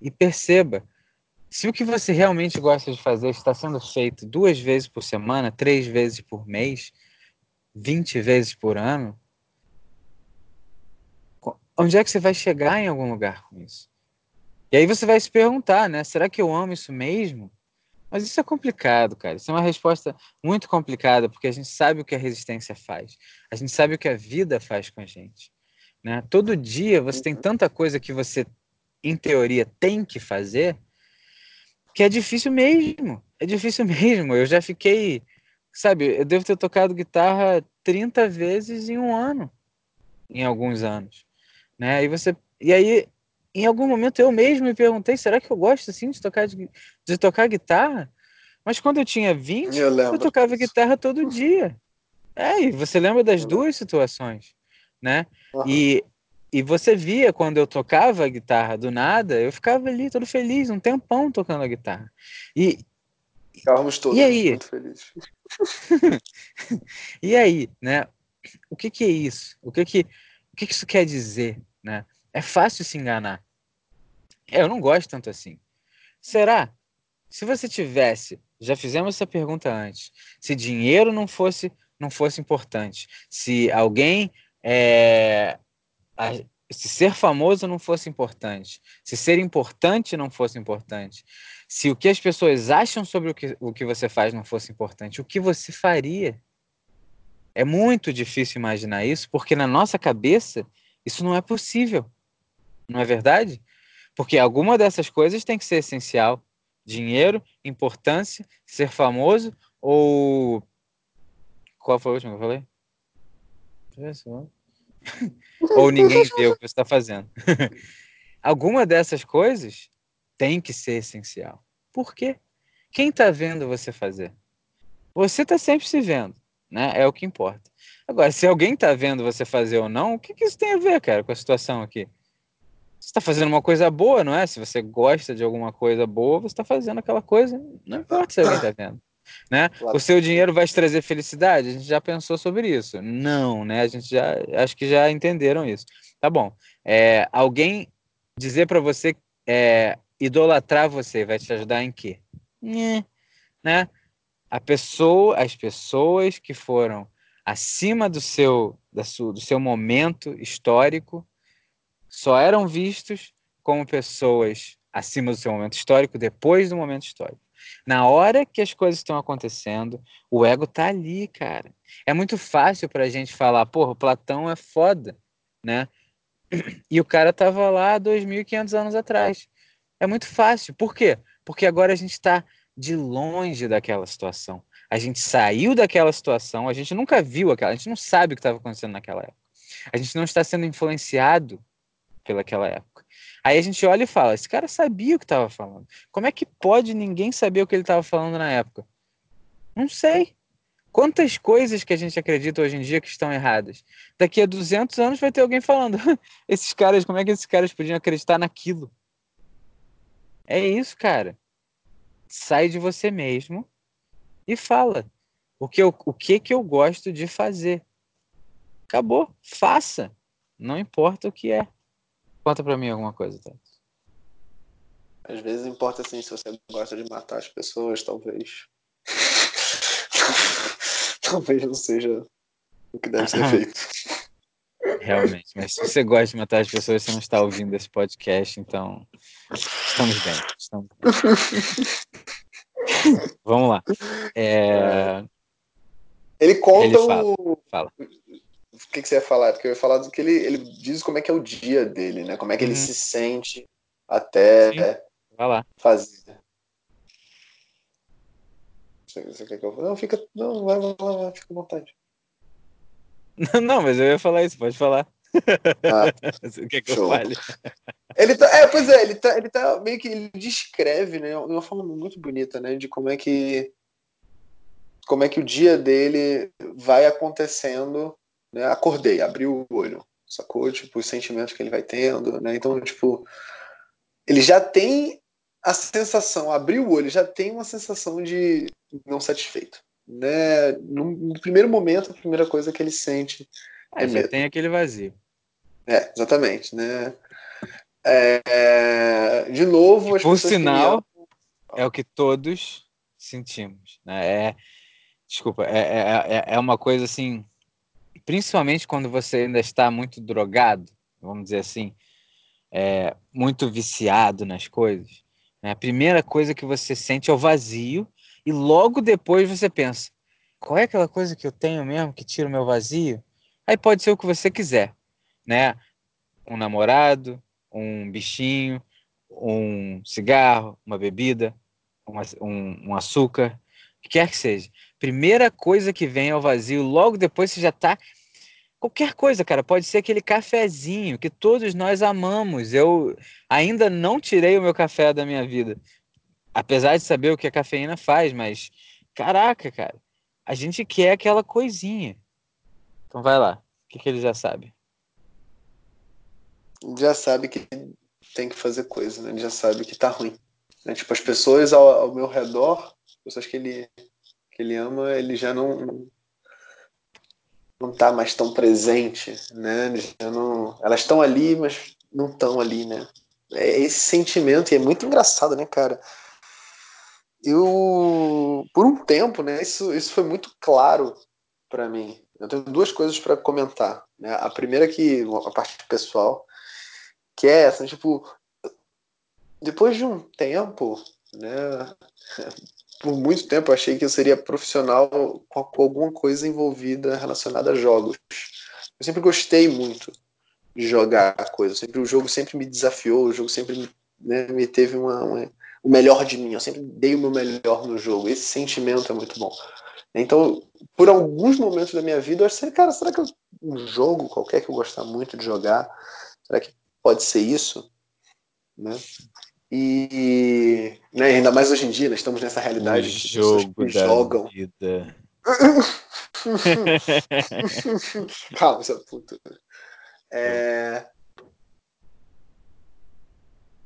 e perceba se o que você realmente gosta de fazer está sendo feito duas vezes por semana, três vezes por mês, vinte vezes por ano, onde é que você vai chegar em algum lugar com isso? E aí você vai se perguntar, né? Será que eu amo isso mesmo? Mas isso é complicado, cara. Isso é uma resposta muito complicada, porque a gente sabe o que a resistência faz. A gente sabe o que a vida faz com a gente. Né? Todo dia você tem tanta coisa que você, em teoria, tem que fazer, que é difícil mesmo. É difícil *laughs* mesmo. Eu já fiquei, sabe, eu devo ter tocado guitarra 30 vezes em um ano, em alguns anos. Né? E você. E aí em algum momento eu mesmo me perguntei, será que eu gosto assim de tocar de, de tocar guitarra? Mas quando eu tinha 20, eu, eu tocava guitarra todo dia. É, e você lembra das duas situações, né? Uhum. E, e você via quando eu tocava a guitarra do nada, eu ficava ali todo feliz, um tempão tocando a guitarra. E Ficávamos todos e aí? muito felizes. *laughs* e aí, né? O que, que é isso? O que que, o que, que isso quer dizer, né? É fácil se enganar. É, eu não gosto tanto assim. Será? Se você tivesse, já fizemos essa pergunta antes, se dinheiro não fosse não fosse importante, se alguém é, a, se ser famoso não fosse importante, se ser importante não fosse importante, se o que as pessoas acham sobre o que, o que você faz não fosse importante, o que você faria? É muito difícil imaginar isso, porque na nossa cabeça isso não é possível. Não é verdade? Porque alguma dessas coisas tem que ser essencial. Dinheiro, importância, ser famoso ou. Qual foi a última que eu falei? ou ninguém vê o que você está fazendo. *laughs* alguma dessas coisas tem que ser essencial. Por quê? Quem está vendo você fazer? Você está sempre se vendo, né? É o que importa. Agora, se alguém está vendo você fazer ou não, o que, que isso tem a ver, cara, com a situação aqui? Você está fazendo uma coisa boa, não é? Se você gosta de alguma coisa boa, você está fazendo aquela coisa, não importa se alguém está vendo. Né? O seu dinheiro vai te trazer felicidade? A gente já pensou sobre isso. Não, né? A gente já acho que já entenderam isso. Tá bom. É, alguém dizer para você é, idolatrar você vai te ajudar em quê? Né? A pessoa, as pessoas que foram acima do seu, da sua, do seu momento histórico só eram vistos como pessoas acima do seu momento histórico, depois do momento histórico. Na hora que as coisas estão acontecendo, o ego tá ali, cara. É muito fácil para a gente falar, porra, Platão é foda, né? E o cara tava lá 2.500 anos atrás. É muito fácil. Por quê? Porque agora a gente está de longe daquela situação. A gente saiu daquela situação, a gente nunca viu aquela, a gente não sabe o que estava acontecendo naquela época. A gente não está sendo influenciado pelaquela época. Aí a gente olha e fala: esse cara sabia o que estava falando. Como é que pode ninguém saber o que ele estava falando na época? Não sei. Quantas coisas que a gente acredita hoje em dia que estão erradas? Daqui a 200 anos vai ter alguém falando: *laughs* esses caras, como é que esses caras podiam acreditar naquilo? É isso, cara. Sai de você mesmo e fala o que, eu, o que que eu gosto de fazer. Acabou, faça. Não importa o que é. Conta pra mim alguma coisa, tá? Às vezes importa assim se você gosta de matar as pessoas, talvez. *laughs* talvez não seja o que deve ser *laughs* feito. Realmente, mas se você gosta de matar as pessoas, você não está ouvindo esse podcast, então estamos bem. Estamos bem. *laughs* Vamos lá. É... Ele conta ele fala, o. Fala. O que, que você ia falar? Porque eu ia falar do que ele, ele diz como é que é o dia dele, né? Como é que uhum. ele se sente até fazer. Você quer que eu... Não, fica. Não, vai, vai, vai, fica à vontade. *laughs* Não, mas eu ia falar isso, pode falar. Ah, *laughs* Você quer que show. eu fale? Ele tá, é, pois é, ele tá, ele tá meio que ele descreve, né, de uma forma muito bonita, né, de como é que como é que o dia dele vai acontecendo, né? Acordei, abri o olho, sacou? Tipo, os sentimentos que ele vai tendo, né? Então, tipo, ele já tem a sensação, abriu o olho, já tem uma sensação de não satisfeito, né? No, no primeiro momento, a primeira coisa que ele sente é, é já tem aquele vazio. É, exatamente, né? É, de novo, por sinal, é o que todos sentimos, né? É, desculpa, é, é, é, é uma coisa assim, principalmente quando você ainda está muito drogado, vamos dizer assim, é, muito viciado nas coisas. Né? A primeira coisa que você sente é o vazio e logo depois você pensa, qual é aquela coisa que eu tenho mesmo que tira o meu vazio? Aí pode ser o que você quiser, né? Um namorado, um bichinho, um cigarro, uma bebida, um, um açúcar, o que quer que seja. Primeira coisa que vem ao vazio, logo depois você já está qualquer coisa, cara. Pode ser aquele cafezinho que todos nós amamos. Eu ainda não tirei o meu café da minha vida, apesar de saber o que a cafeína faz, mas caraca, cara, a gente quer aquela coisinha. Então vai lá. O que, que ele já sabe? Já sabe que tem que fazer coisa, né? Ele já sabe que tá ruim. Né? Tipo, as pessoas ao, ao meu redor, pessoas que ele, que ele ama, ele já não não tá mais tão presente, né? Não, elas estão ali, mas não estão ali, né? É esse sentimento e é muito engraçado, né, cara? Eu, por um tempo, né? Isso, isso foi muito claro para mim. Eu tenho duas coisas para comentar. Né? A primeira que a parte pessoal, que é essa, tipo, depois de um tempo, né? Por muito tempo eu achei que eu seria profissional com alguma coisa envolvida relacionada a jogos. Eu sempre gostei muito de jogar coisas. Sempre o jogo sempre me desafiou, o jogo sempre me, né, me teve uma, uma, o melhor de mim. Eu sempre dei o meu melhor no jogo. Esse sentimento é muito bom. Então, por alguns momentos da minha vida, eu achei, cara, será que eu, um jogo qualquer que eu gostar muito de jogar, será que pode ser isso? Né? E né, ainda mais hoje em dia, nós estamos nessa realidade o de jogo que jogam. Vida. *laughs* Calma, seu puto. É...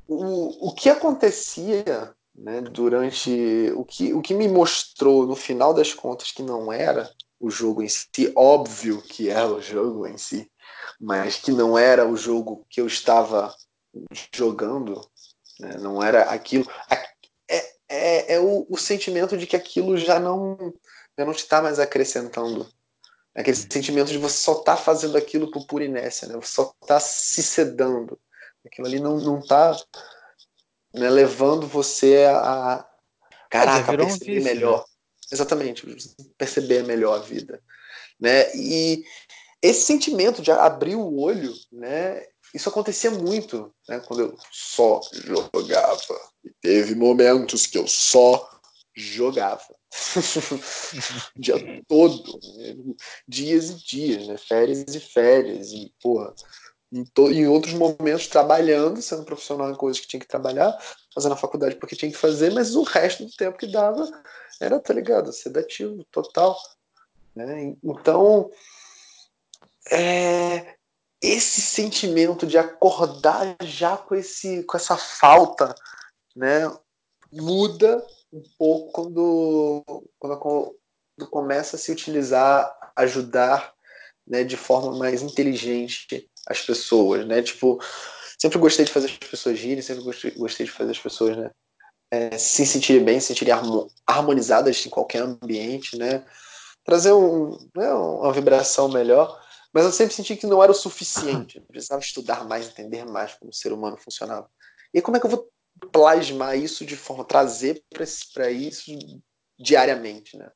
O, o que acontecia né, durante o que, o que me mostrou no final das contas que não era o jogo em si, óbvio que era o jogo em si, mas que não era o jogo que eu estava jogando, né, não era aquilo. É, é, é o, o, sentimento de que aquilo já não, já não está mais acrescentando. Aquele sentimento de você só tá fazendo aquilo por pura inércia, né? você só está se sedando. Aquilo ali não, não tá né, levando você a, caraca, perceber um melhor. Né? Exatamente, perceber melhor a vida, né? E esse sentimento de abrir o olho, né? Isso acontecia muito, né? Quando eu só jogava. E teve momentos que eu só jogava. o *laughs* dia todo, né? dias e dias, né? Férias e férias. E, porra, em, em outros momentos trabalhando, sendo profissional em coisas que tinha que trabalhar, fazendo a faculdade porque tinha que fazer, mas o resto do tempo que dava era, tá ligado, sedativo total. Né? Então, é, esse sentimento de acordar já com, esse, com essa falta, né, muda um pouco quando, quando, começa a se utilizar, ajudar né, de forma mais inteligente as pessoas, né? Tipo, sempre gostei de fazer as pessoas rirem, sempre gostei, gostei de fazer as pessoas, né? É, se sentirem bem, se sentirem harmonizadas em qualquer ambiente, né? trazer um, né, uma vibração melhor, mas eu sempre senti que não era o suficiente. Eu precisava estudar mais, entender mais como o ser humano funcionava. E como é que eu vou plasmar isso de forma, trazer para isso diariamente, né?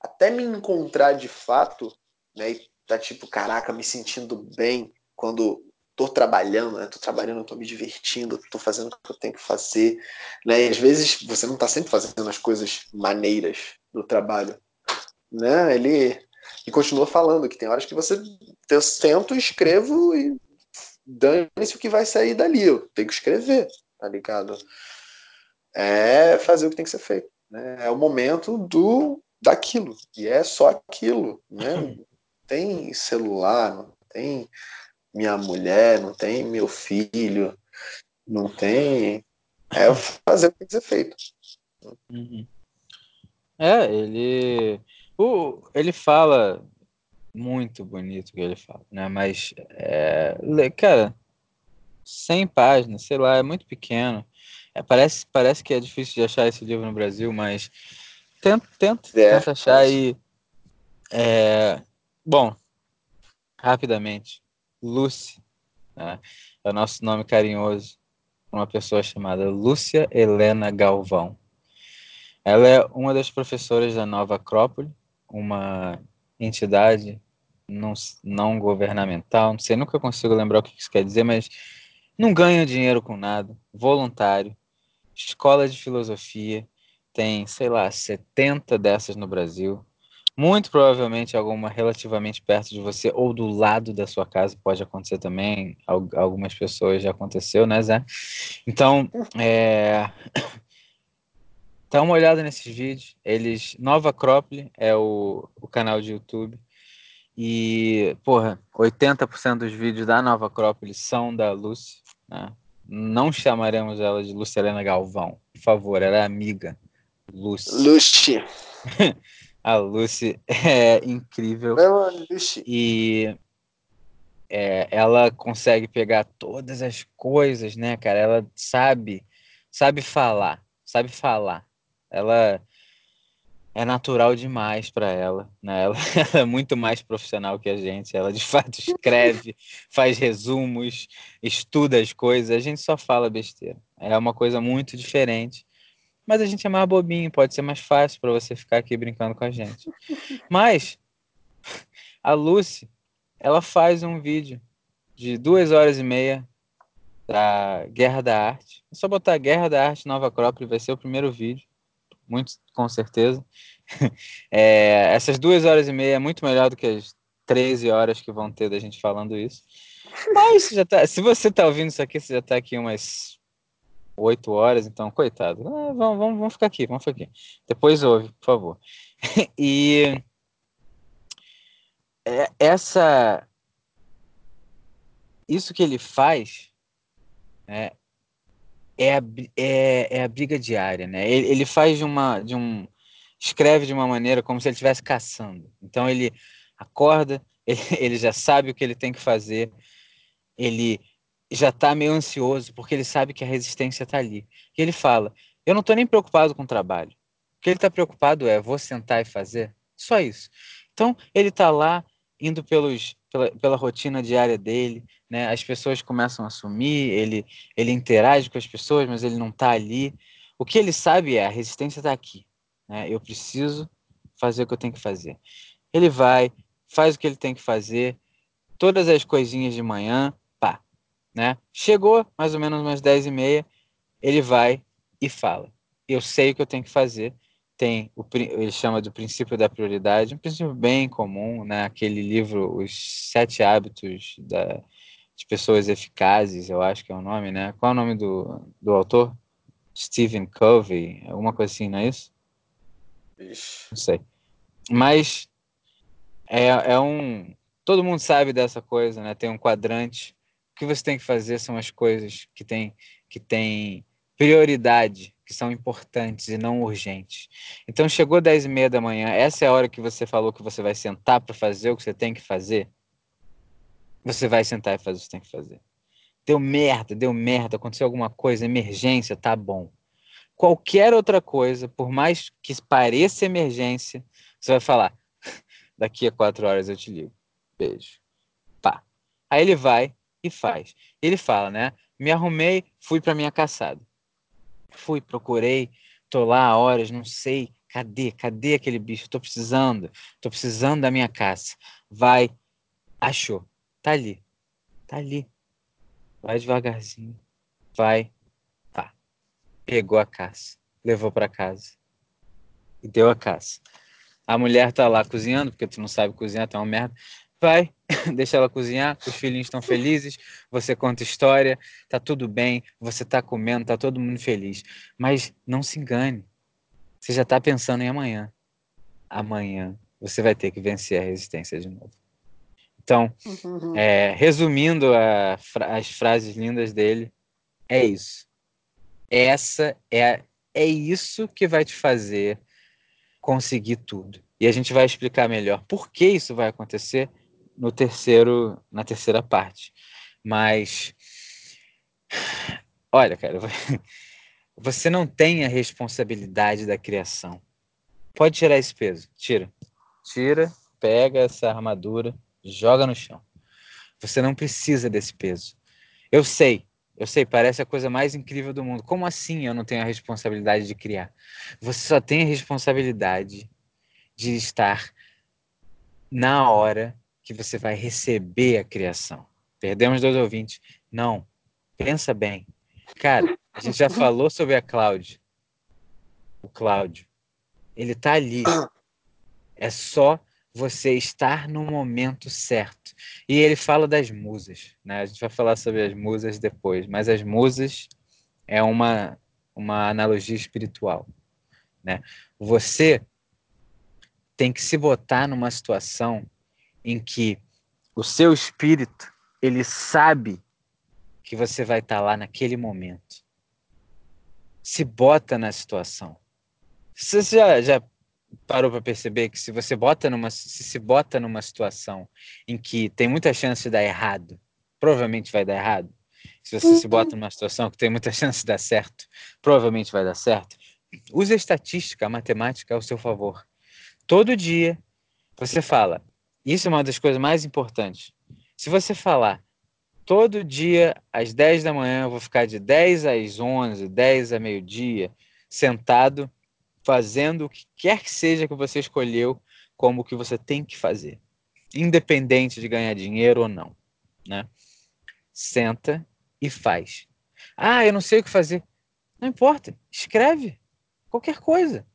Até me encontrar de fato, né? E tá tipo, caraca, me sentindo bem quando tô trabalhando, né? Tô trabalhando, tô me divertindo, tô fazendo o que eu tenho que fazer, né? E às vezes você não tá sempre fazendo as coisas maneiras do trabalho, né? Ele e continua falando que tem horas que você eu sento, escrevo e dane-se o que vai sair dali, eu tenho que escrever, tá ligado? É fazer o que tem que ser feito, né? É o momento do daquilo, e é só aquilo, né? Não tem celular, não tem minha mulher, não tem meu filho, não tem. É fazer o que tem que ser feito. Uhum. É, ele. O, ele fala muito bonito o que ele fala, né? Mas, é, cara, 100 páginas, sei lá, é muito pequeno. É, parece, parece que é difícil de achar esse livro no Brasil, mas tenta, tenta, é, tenta achar aí. É, bom, rapidamente. Lucy, né? é o nosso nome carinhoso, uma pessoa chamada Lúcia Helena Galvão. Ela é uma das professoras da Nova Acrópole, uma entidade não, não governamental, não sei, nunca consigo lembrar o que isso quer dizer, mas não ganha dinheiro com nada, voluntário, escola de filosofia, tem, sei lá, 70 dessas no Brasil, muito provavelmente alguma relativamente perto de você ou do lado da sua casa pode acontecer também. Algumas pessoas já aconteceu, né, Zé? Então, é... dá uma olhada nesses vídeos. Eles Nova Acrópole é o, o canal de YouTube. E, porra, 80% dos vídeos da Nova Acrópole são da Lúcia, né? Não chamaremos ela de Luciana Galvão, por favor, ela é amiga. Lúcia. Lúcia. *laughs* A Lucy é incrível. Lucy. E é, ela consegue pegar todas as coisas, né, cara? Ela sabe, sabe falar, sabe falar. Ela é natural demais para ela, né? Ela, *laughs* ela, é muito mais profissional que a gente. Ela de fato escreve, *laughs* faz resumos, estuda as coisas. A gente só fala besteira. É uma coisa muito diferente mas a gente é mais bobinho, pode ser mais fácil para você ficar aqui brincando com a gente. Mas *laughs* a Lucy, ela faz um vídeo de duas horas e meia da Guerra da Arte. É só botar Guerra da Arte Nova Acrópole, vai ser o primeiro vídeo, muito com certeza. *laughs* É, essas duas horas e meia é muito melhor do que as 13 horas que vão ter da gente falando isso. Mas já tá, se você está ouvindo isso aqui, você já está aqui umas oito horas, então, coitado. Ah, vamos, vamos, vamos ficar aqui, vamos ficar aqui. Depois ouve, por favor. *laughs* e é, essa isso que ele faz é, é, a, é, é a briga diária, né? Ele, ele faz de uma de um escreve de uma maneira como se ele estivesse caçando. Então ele acorda, *laughs* ele, ele já sabe o que ele tem que fazer, ele já está meio ansioso, porque ele sabe que a resistência está ali. E ele fala: Eu não estou nem preocupado com o trabalho. O que ele está preocupado é: vou sentar e fazer? Só isso. Então, ele está lá, indo pelos, pela, pela rotina diária dele, né? as pessoas começam a sumir, ele, ele interage com as pessoas, mas ele não está ali. O que ele sabe é: a resistência está aqui. Né? Eu preciso fazer o que eu tenho que fazer. Ele vai, faz o que ele tem que fazer, todas as coisinhas de manhã, né? Chegou mais ou menos umas 10 e meia, ele vai e fala: Eu sei o que eu tenho que fazer. Tem o, ele chama do princípio da prioridade, um princípio bem comum, né? Aquele livro, Os Sete Hábitos da, de Pessoas Eficazes, eu acho que é o nome, né? Qual é o nome do, do autor? Stephen Covey, alguma coisa assim, não é isso? Ixi. Não sei. Mas é, é um. Todo mundo sabe dessa coisa, né? Tem um quadrante o que você tem que fazer são as coisas que têm que tem prioridade, que são importantes e não urgentes. Então chegou 10 e meia da manhã, essa é a hora que você falou que você vai sentar para fazer o que você tem que fazer. Você vai sentar e fazer o que você tem que fazer. Deu merda, deu merda, aconteceu alguma coisa, emergência, tá bom. Qualquer outra coisa, por mais que pareça emergência, você vai falar: *laughs* Daqui a quatro horas eu te ligo. Beijo. Pá. Aí ele vai e faz. Ele fala, né? Me arrumei, fui para minha caçada. Fui, procurei, tô lá há horas, não sei. Cadê? Cadê aquele bicho? Tô precisando. Tô precisando da minha caça. Vai. Achou. Tá ali. Tá ali. Vai devagarzinho. Vai. Pá. Pegou a caça. Levou para casa. E deu a caça. A mulher tá lá cozinhando, porque tu não sabe cozinhar, tá uma merda. Vai, *laughs* deixa ela cozinhar, os filhinhos estão felizes, você conta história, tá tudo bem, você tá comendo, tá todo mundo feliz. Mas não se engane. Você já tá pensando em amanhã. Amanhã você vai ter que vencer a resistência de novo. Então, uhum. é, resumindo a, as frases lindas dele, é isso. Essa é, é isso que vai te fazer conseguir tudo. E a gente vai explicar melhor por que isso vai acontecer no terceiro, na terceira parte. Mas olha, cara, *laughs* você não tem a responsabilidade da criação. Pode tirar esse peso, tira. Tira, pega essa armadura, joga no chão. Você não precisa desse peso. Eu sei, eu sei, parece a coisa mais incrível do mundo. Como assim eu não tenho a responsabilidade de criar? Você só tem a responsabilidade de estar na hora que você vai receber a criação. Perdemos dois ouvintes. Não. Pensa bem. Cara, a gente já falou sobre a Cláudia. O Cláudio. Ele tá ali. É só você estar no momento certo. E ele fala das musas, né? A gente vai falar sobre as musas depois, mas as musas é uma uma analogia espiritual, né? Você tem que se botar numa situação em que o seu espírito ele sabe que você vai estar lá naquele momento. Se bota na situação. Você já, já parou para perceber que se você bota numa se, se bota numa situação em que tem muita chance de dar errado, provavelmente vai dar errado. Se você uhum. se bota numa situação que tem muita *laughs* chance de dar certo, provavelmente vai dar certo. Use a estatística, a matemática ao seu favor. Todo dia você fala. Isso é uma das coisas mais importantes. Se você falar todo dia às 10 da manhã, eu vou ficar de 10 às 11, 10 a meio-dia, sentado fazendo o que quer que seja que você escolheu como o que você tem que fazer, independente de ganhar dinheiro ou não, né? Senta e faz. Ah, eu não sei o que fazer. Não importa, escreve qualquer coisa.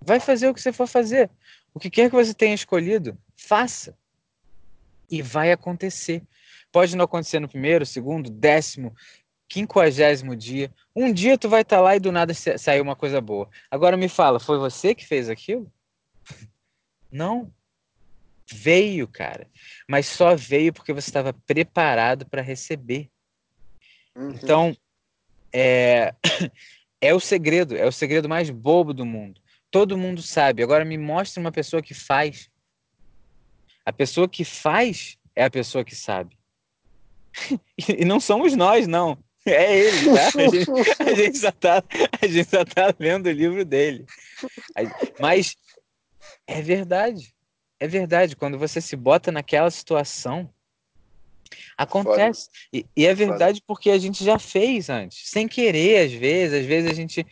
Vai fazer o que você for fazer. O que quer que você tenha escolhido, faça. E vai acontecer. Pode não acontecer no primeiro, segundo, décimo, quinquagésimo dia. Um dia tu vai estar tá lá e do nada sair uma coisa boa. Agora me fala, foi você que fez aquilo? *laughs* Não. Veio, cara. Mas só veio porque você estava preparado para receber. Uhum. Então, é... *coughs* é o segredo, é o segredo mais bobo do mundo. Todo mundo sabe. Agora me mostre uma pessoa que faz. A pessoa que faz é a pessoa que sabe. *laughs* e não somos nós, não. É ele, tá? A gente, a gente, só tá, a gente só tá lendo o livro dele. Mas é verdade. É verdade. Quando você se bota naquela situação, acontece. E, e, é verdade porque a gente já fez antes, sem querer, às vezes. Às vezes a gente.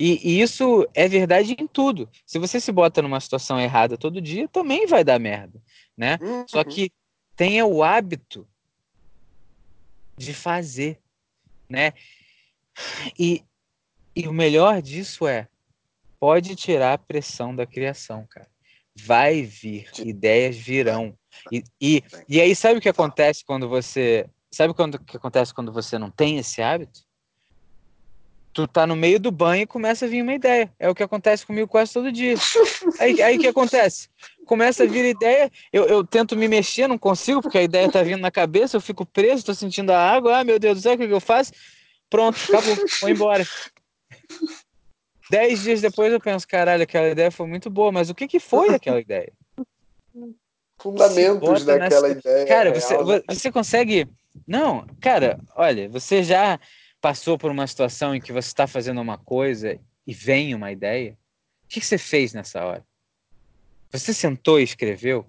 E, e isso é verdade em tudo. Se você se bota numa situação errada todo dia, também vai dar merda, né? Uhum. Só que tenha o hábito de fazer né? E, e o melhor disso é, pode tirar a pressão da criação, cara. Vai vir, ideias virão. E, e, e aí, sabe o que acontece quando você. Sabe quando, o que acontece quando você não tem esse hábito? Tu tá no meio do banho e começa a vir uma ideia. É o que acontece comigo quase todo dia. Aí, aí o que acontece? Começa a vir ideia, eu, eu tento me mexer, não consigo, porque a ideia tá vindo na cabeça, eu fico preso, tô sentindo a água, ah, meu Deus do céu, o que, que eu faço? Pronto, acabou, vou embora. Dez dias depois eu penso, caralho, aquela ideia foi muito boa, mas o que, que foi aquela ideia? Fundamentos daquela nessa... ideia. Cara, você, né? você consegue. Não, cara, olha, você já passou por uma situação em que você está fazendo uma coisa e vem uma ideia? O que, você fez nessa hora? Você sentou e escreveu?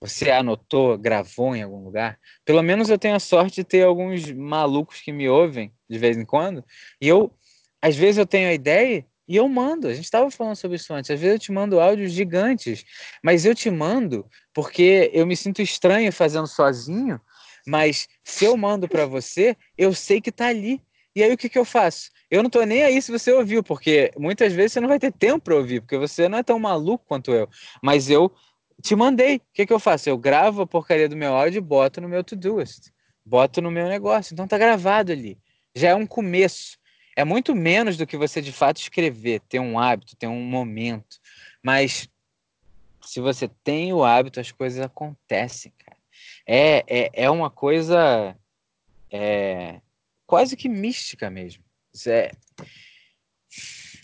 Você anotou, gravou em algum lugar? Pelo menos eu tenho a sorte de ter alguns malucos que me ouvem de vez em quando. E eu, às vezes, eu tenho a ideia e eu mando. A gente estava falando sobre isso antes. Às vezes eu te mando áudios gigantes, mas eu te mando porque eu me sinto estranho fazendo sozinho. Mas se eu mando para você, eu sei que está ali. E aí o que, que eu faço? Eu não estou nem aí se você ouviu, porque muitas vezes você não vai ter tempo para ouvir, porque você não é tão maluco quanto eu. Mas eu te mandei. O que, que eu faço? Eu gravo a porcaria do meu áudio e boto no meu Todoist. Boto no meu negócio. Então tá gravado ali. Já é um começo. É muito menos do que você de fato escrever, ter um hábito, ter um momento. Mas se você tem o hábito, as coisas acontecem, cara. É, é, é uma coisa é, quase que mística mesmo. É...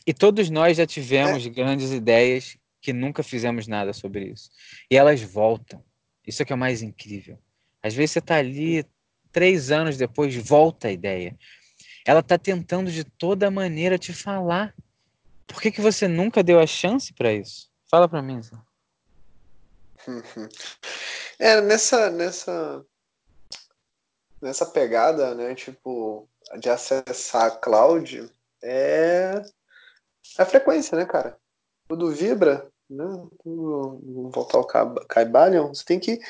E todos nós já tivemos é. grandes ideias que nunca fizemos nada sobre isso. E elas voltam. Isso é que é o mais incrível. Às vezes você está ali, três anos depois, volta a ideia. Ela está tentando de toda maneira te falar. Por que, que você nunca deu a chance para isso? Fala para mim, Zé. *laughs* É, nessa, nessa, nessa pegada, né, tipo, de acessar a cloud, é a frequência, né, cara? Tudo vibra, né? Tudo, voltar ao Caibalion, você tem que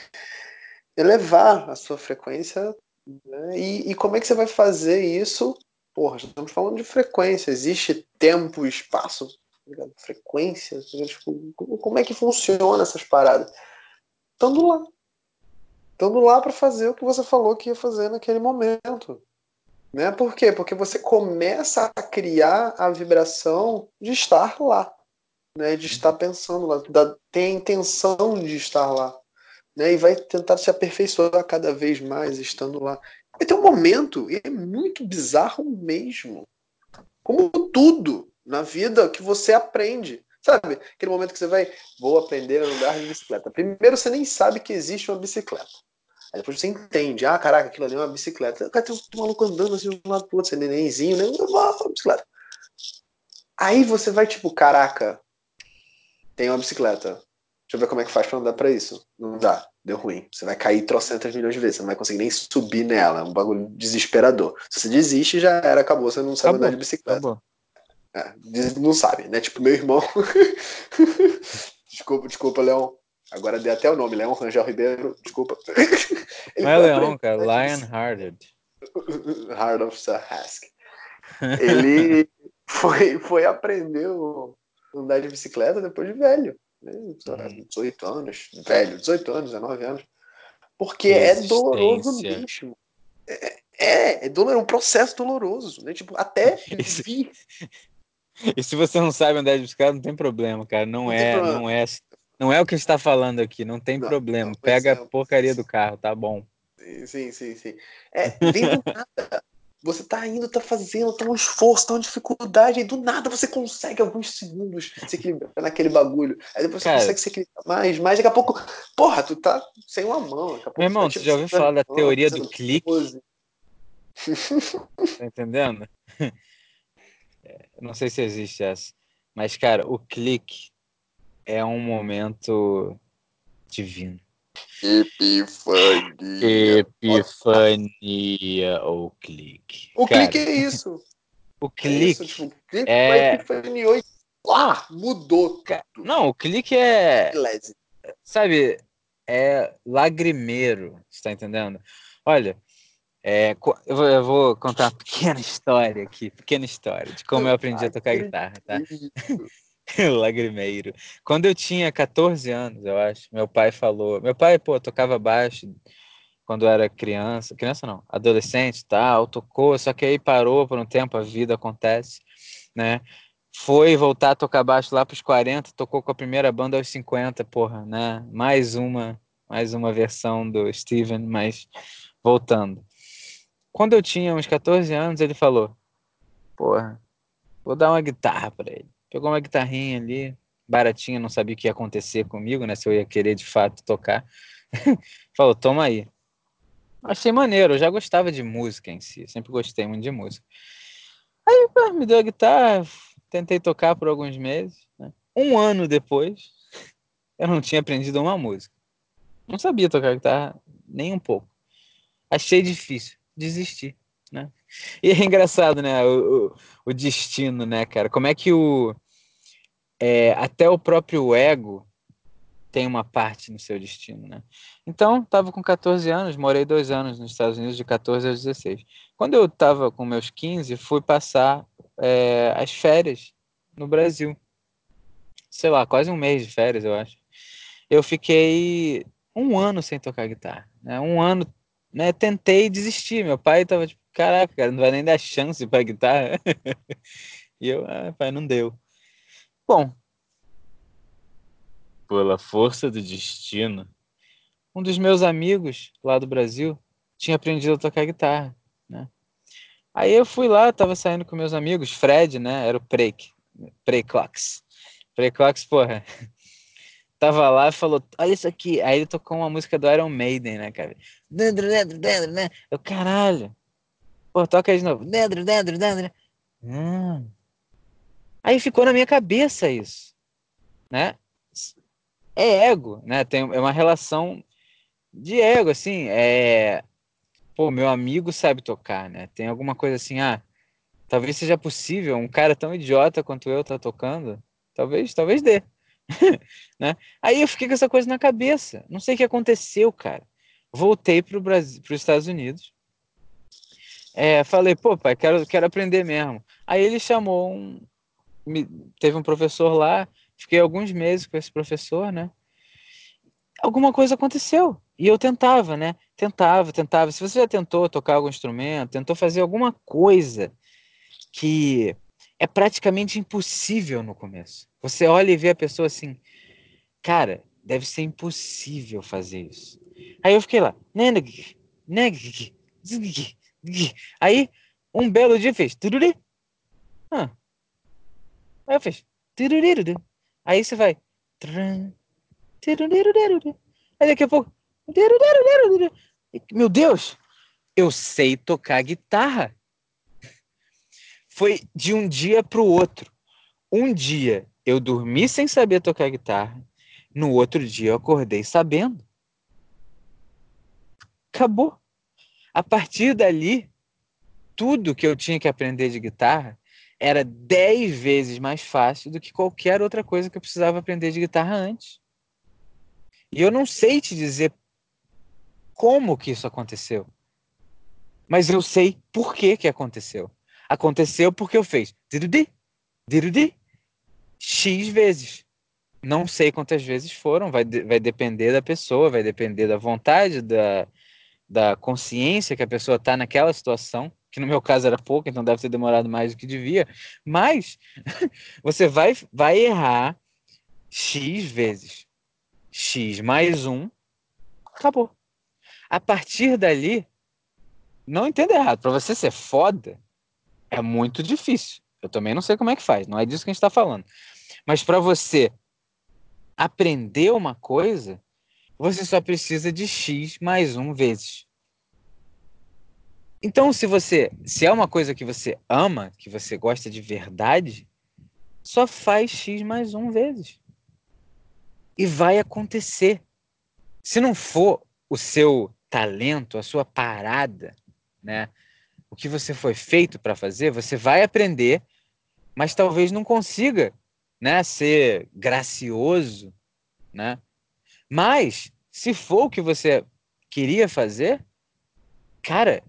elevar a sua frequência. Né? E, e como é que você vai fazer isso Porra, estamos falando de frequência. Existe tempo e espaço? Tá frequência? Tá tipo, como é que funciona essas paradas? Estando lá. Estando lá para fazer o que você falou que ia fazer naquele momento. Né? Por quê? Porque você começa a criar a vibração de estar lá. Né? De estar pensando lá. Da, tem a intenção de estar lá. Né? E vai tentar se aperfeiçoar cada vez mais estando lá. Vai ter um momento, e é muito bizarro mesmo, como tudo na vida que você aprende. Sabe? Aquele momento que você vai, vou aprender a andar de bicicleta. Primeiro você nem sabe que existe uma bicicleta. Aí depois você entende, ah, caraca, aquilo ali é uma bicicleta. Cara, tem um maluco andando assim de um lado pro outro, você nenenzinho, né? Uma bicicleta. Aí você vai tipo, caraca, tem uma bicicleta. Deixa eu ver como é que faz pra andar pra isso. Não dá deu ruim. Você vai cair trocentas milhões de vezes, você não vai conseguir nem subir nela. É um bagulho desesperador. Se você desiste, já era, acabou, você não sabe acabou, andar de bicicleta. É, não sabe, né? Tipo, meu irmão. *laughs* desculpa, desculpa, Leão. Agora dei até o nome, Leão Rangel Ribeiro, desculpa. *laughs* Não é Leão, cara, Lion Hearted. *laughs* Heart of Sahask. *laughs* Ele foi, foi aprender a andar de bicicleta depois de velho né? 18 anos, velho, 18 anos, 19 anos. Porque é doloroso mesmo. É, é, é, doloroso, é um processo doloroso, né? Tipo, até *laughs* vir. E se você não sabe andar de bicicleta, não tem problema, cara. Não, não é, não é, não é o que a gente está falando aqui, não tem não, problema. Não, Pega é, a porcaria do carro, tá bom. Sim, sim, sim. É, vem do nada. Você tá indo, tá fazendo, tá um esforço, tá uma dificuldade, e do nada você consegue alguns segundos se equilibrar naquele bagulho. Aí depois Cara, você consegue se equilibrar mais, mais daqui a pouco, porra, tu tá sem uma mão. Daqui a pouco Meu irmão, tá, tipo, já ouviu falar da teoria do clique? tá entendendo? *laughs* É, não sei se existe essa. Mas, cara, o clique é um momento divino. Epifania. Epifania ou clique. O Cara, clique é isso. *laughs* O clique é, isso, tipo, clique é... epifaniou e ah, mudou. Tudo. Não, o clique é. Sabe, é lagrimeiro, você tá entendendo? Olha, é, eu, vou, eu, vou, contar uma pequena história aqui, pequena história de como eu aprendi a tocar guitarra, tá? *laughs* Lagrimeiro. Quando eu tinha 14 anos, eu acho, meu pai falou. Meu pai, pô, tocava baixo quando era criança. Criança não, adolescente tal, tocou, só que aí parou por um tempo, a vida acontece, né? Foi voltar a tocar baixo lá pros 40, tocou com a primeira banda aos 50, porra, né? Mais uma, mais uma versão do Steven, mas voltando. Quando eu tinha uns 14 anos, ele falou: Porra, vou dar uma guitarra para ele pegou uma guitarrinha ali, baratinha, não sabia o que ia acontecer comigo, né? Se eu ia querer de fato tocar. *laughs* Falou, toma aí. Achei maneiro, eu já gostava de música em si, sempre gostei muito de música. Aí pô, me deu a guitarra, tentei tocar por alguns meses. Né? Um ano depois, eu não tinha aprendido uma música. Não sabia tocar guitarra nem um pouco. Achei difícil, desisti? E é engraçado, né? O, o, o destino, né, cara? Como é que o é, até o próprio ego tem uma parte no seu destino, né? Então, estava com 14 anos, morei dois anos nos Estados Unidos, de 14 aos 16. Quando eu estava com meus 15, fui passar é, as férias no Brasil. Sei lá, quase um mês de férias, eu acho. Eu fiquei um ano sem tocar guitarra. Né? Um ano, né? Tentei desistir. Meu pai tava tipo, caraca, cara, não vai nem dar chance para guitarra. *laughs* e eu, ah, pai, não deu. Bom, pela força do destino, um dos meus amigos lá do Brasil tinha aprendido a tocar guitarra, né? Aí eu fui lá, tava saindo com meus amigos, Fred, né? Era o Preik, Preiclox. Preiclox, porra. *laughs* Tava lá e falou, olha isso aqui. Aí ele tocou uma música do Iron Maiden, né, cara? Dentro, dentro, dentro, né? Eu, caralho. Pô, toca aí de novo. Dentro, dentro, dentro. Hum. Aí ficou na minha cabeça isso, né? É ego, né? Tem, é uma relação de ego, assim. É, pô, meu amigo sabe tocar, né? Tem alguma coisa assim, ah, talvez seja possível um cara tão idiota quanto eu tá tocando. Talvez, talvez dê. *laughs* né? Aí eu fiquei com essa coisa na cabeça. Não sei o que aconteceu, cara. Voltei para Brasil, os Estados Unidos. É, falei, pô, pai, quero, quero aprender mesmo. Aí ele chamou um. Me, teve um professor lá, fiquei alguns meses com esse professor, né? Alguma coisa aconteceu. E eu tentava, né? Tentava, tentava. Se você já tentou tocar algum instrumento, tentou fazer alguma coisa que é praticamente impossível no começo. Você olha e vê a pessoa assim, cara, deve ser impossível fazer isso. Aí eu fiquei lá, aí um belo dia fez, ah. aí eu fiz, aí você vai, aí daqui a pouco, meu Deus, eu sei tocar guitarra. Foi de um dia para o outro. Um dia eu dormi sem saber tocar guitarra. No outro dia eu acordei sabendo. Acabou. A partir dali, tudo que eu tinha que aprender de guitarra era dez vezes mais fácil do que qualquer outra coisa que eu precisava aprender de guitarra antes. E eu não sei te dizer como que isso aconteceu, mas eu sei por que que aconteceu. Aconteceu porque eu fiz dirudi, dirudi, X vezes. Não sei quantas vezes foram, vai, vai depender da pessoa, vai depender da vontade, da, da consciência que a pessoa está naquela situação, que no meu caso era pouco, então deve ter demorado mais do que devia, mas *laughs* você vai, vai errar X vezes. X mais um, acabou. A partir dali, não entenda errado, para você ser foda, é muito difícil. Eu também não sei como é que faz, não é disso que a gente está falando. Mas para você aprender uma coisa, você só precisa de x mais um vezes. Então, se você, se é uma coisa que você ama, que você gosta de verdade, só faz x mais um vezes. E vai acontecer. Se não for o seu talento, a sua parada, né? O que você foi feito para fazer, você vai aprender, mas talvez não consiga né, ser gracioso, né? Mas se for o que você queria fazer, cara,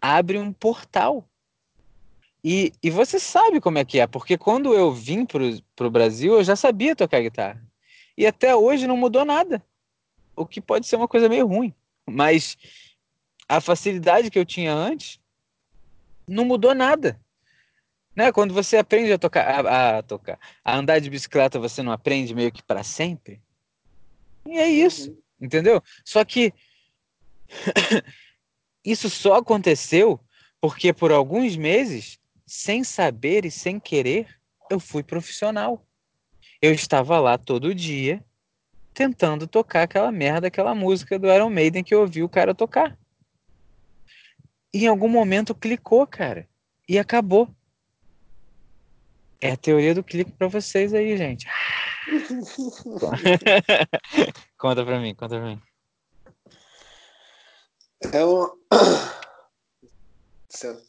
abre um portal. E, e você sabe como é que é, porque quando eu vim para o Brasil, eu já sabia tocar guitarra. E até hoje não mudou nada. O que pode ser uma coisa meio ruim. Mas a facilidade que eu tinha antes não mudou nada. Né? Quando você aprende a tocar, a, a, tocar, a andar de bicicleta, você não aprende meio que para sempre. E é isso, entendeu? Só que *coughs* isso só aconteceu porque por alguns meses, sem saber e sem querer, eu fui profissional. Eu estava lá todo dia tentando tocar aquela merda, aquela música do Iron Maiden que eu ouvi o cara tocar. E em algum momento clicou, cara, e acabou. É a teoria do clique para vocês aí, gente. *laughs* conta pra mim, conta pra mim. É um...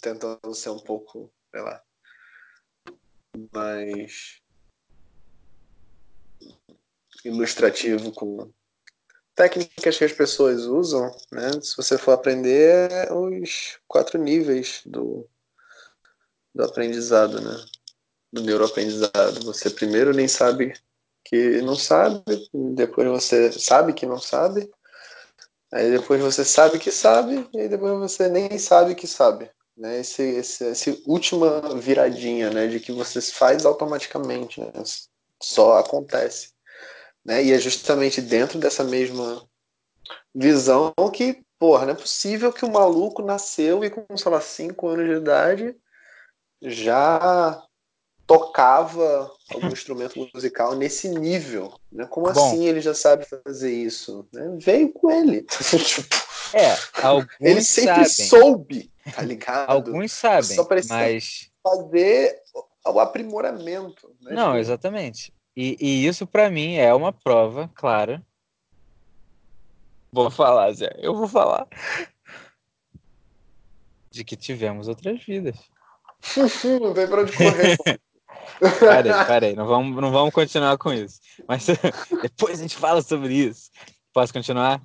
tentando ser um pouco, sei lá, mais ilustrativo com técnicas que as pessoas usam, né? Se você for aprender é os quatro níveis do, do aprendizado, né? Do neuroaprendizado. Você primeiro nem sabe que não sabe, depois você sabe que não sabe, aí depois você sabe que sabe, e depois você nem sabe que sabe. Né? Esse, esse, esse última viradinha, né? De que você faz automaticamente, né? Só acontece. Né? E é justamente dentro dessa mesma visão que, porra, não é possível que o maluco nasceu e com, sei lá, 5 anos de idade já tocava *laughs* algum instrumento musical nesse nível. Né? Como Bom, assim ele já sabe fazer isso? Né? Veio com ele. *laughs* tipo, é, alguns ele sempre sabem. soube, tá ligado? Alguns sabem, Só mas fazer o aprimoramento. Né? Não, exatamente. E, e isso para mim é uma prova clara. Vou falar, Zé. Eu vou falar. De que tivemos outras vidas. *laughs* não tem pra onde correr. Parei, parei. Não vamos, não vamos continuar com isso. Mas *laughs* depois a gente fala sobre isso. Posso continuar?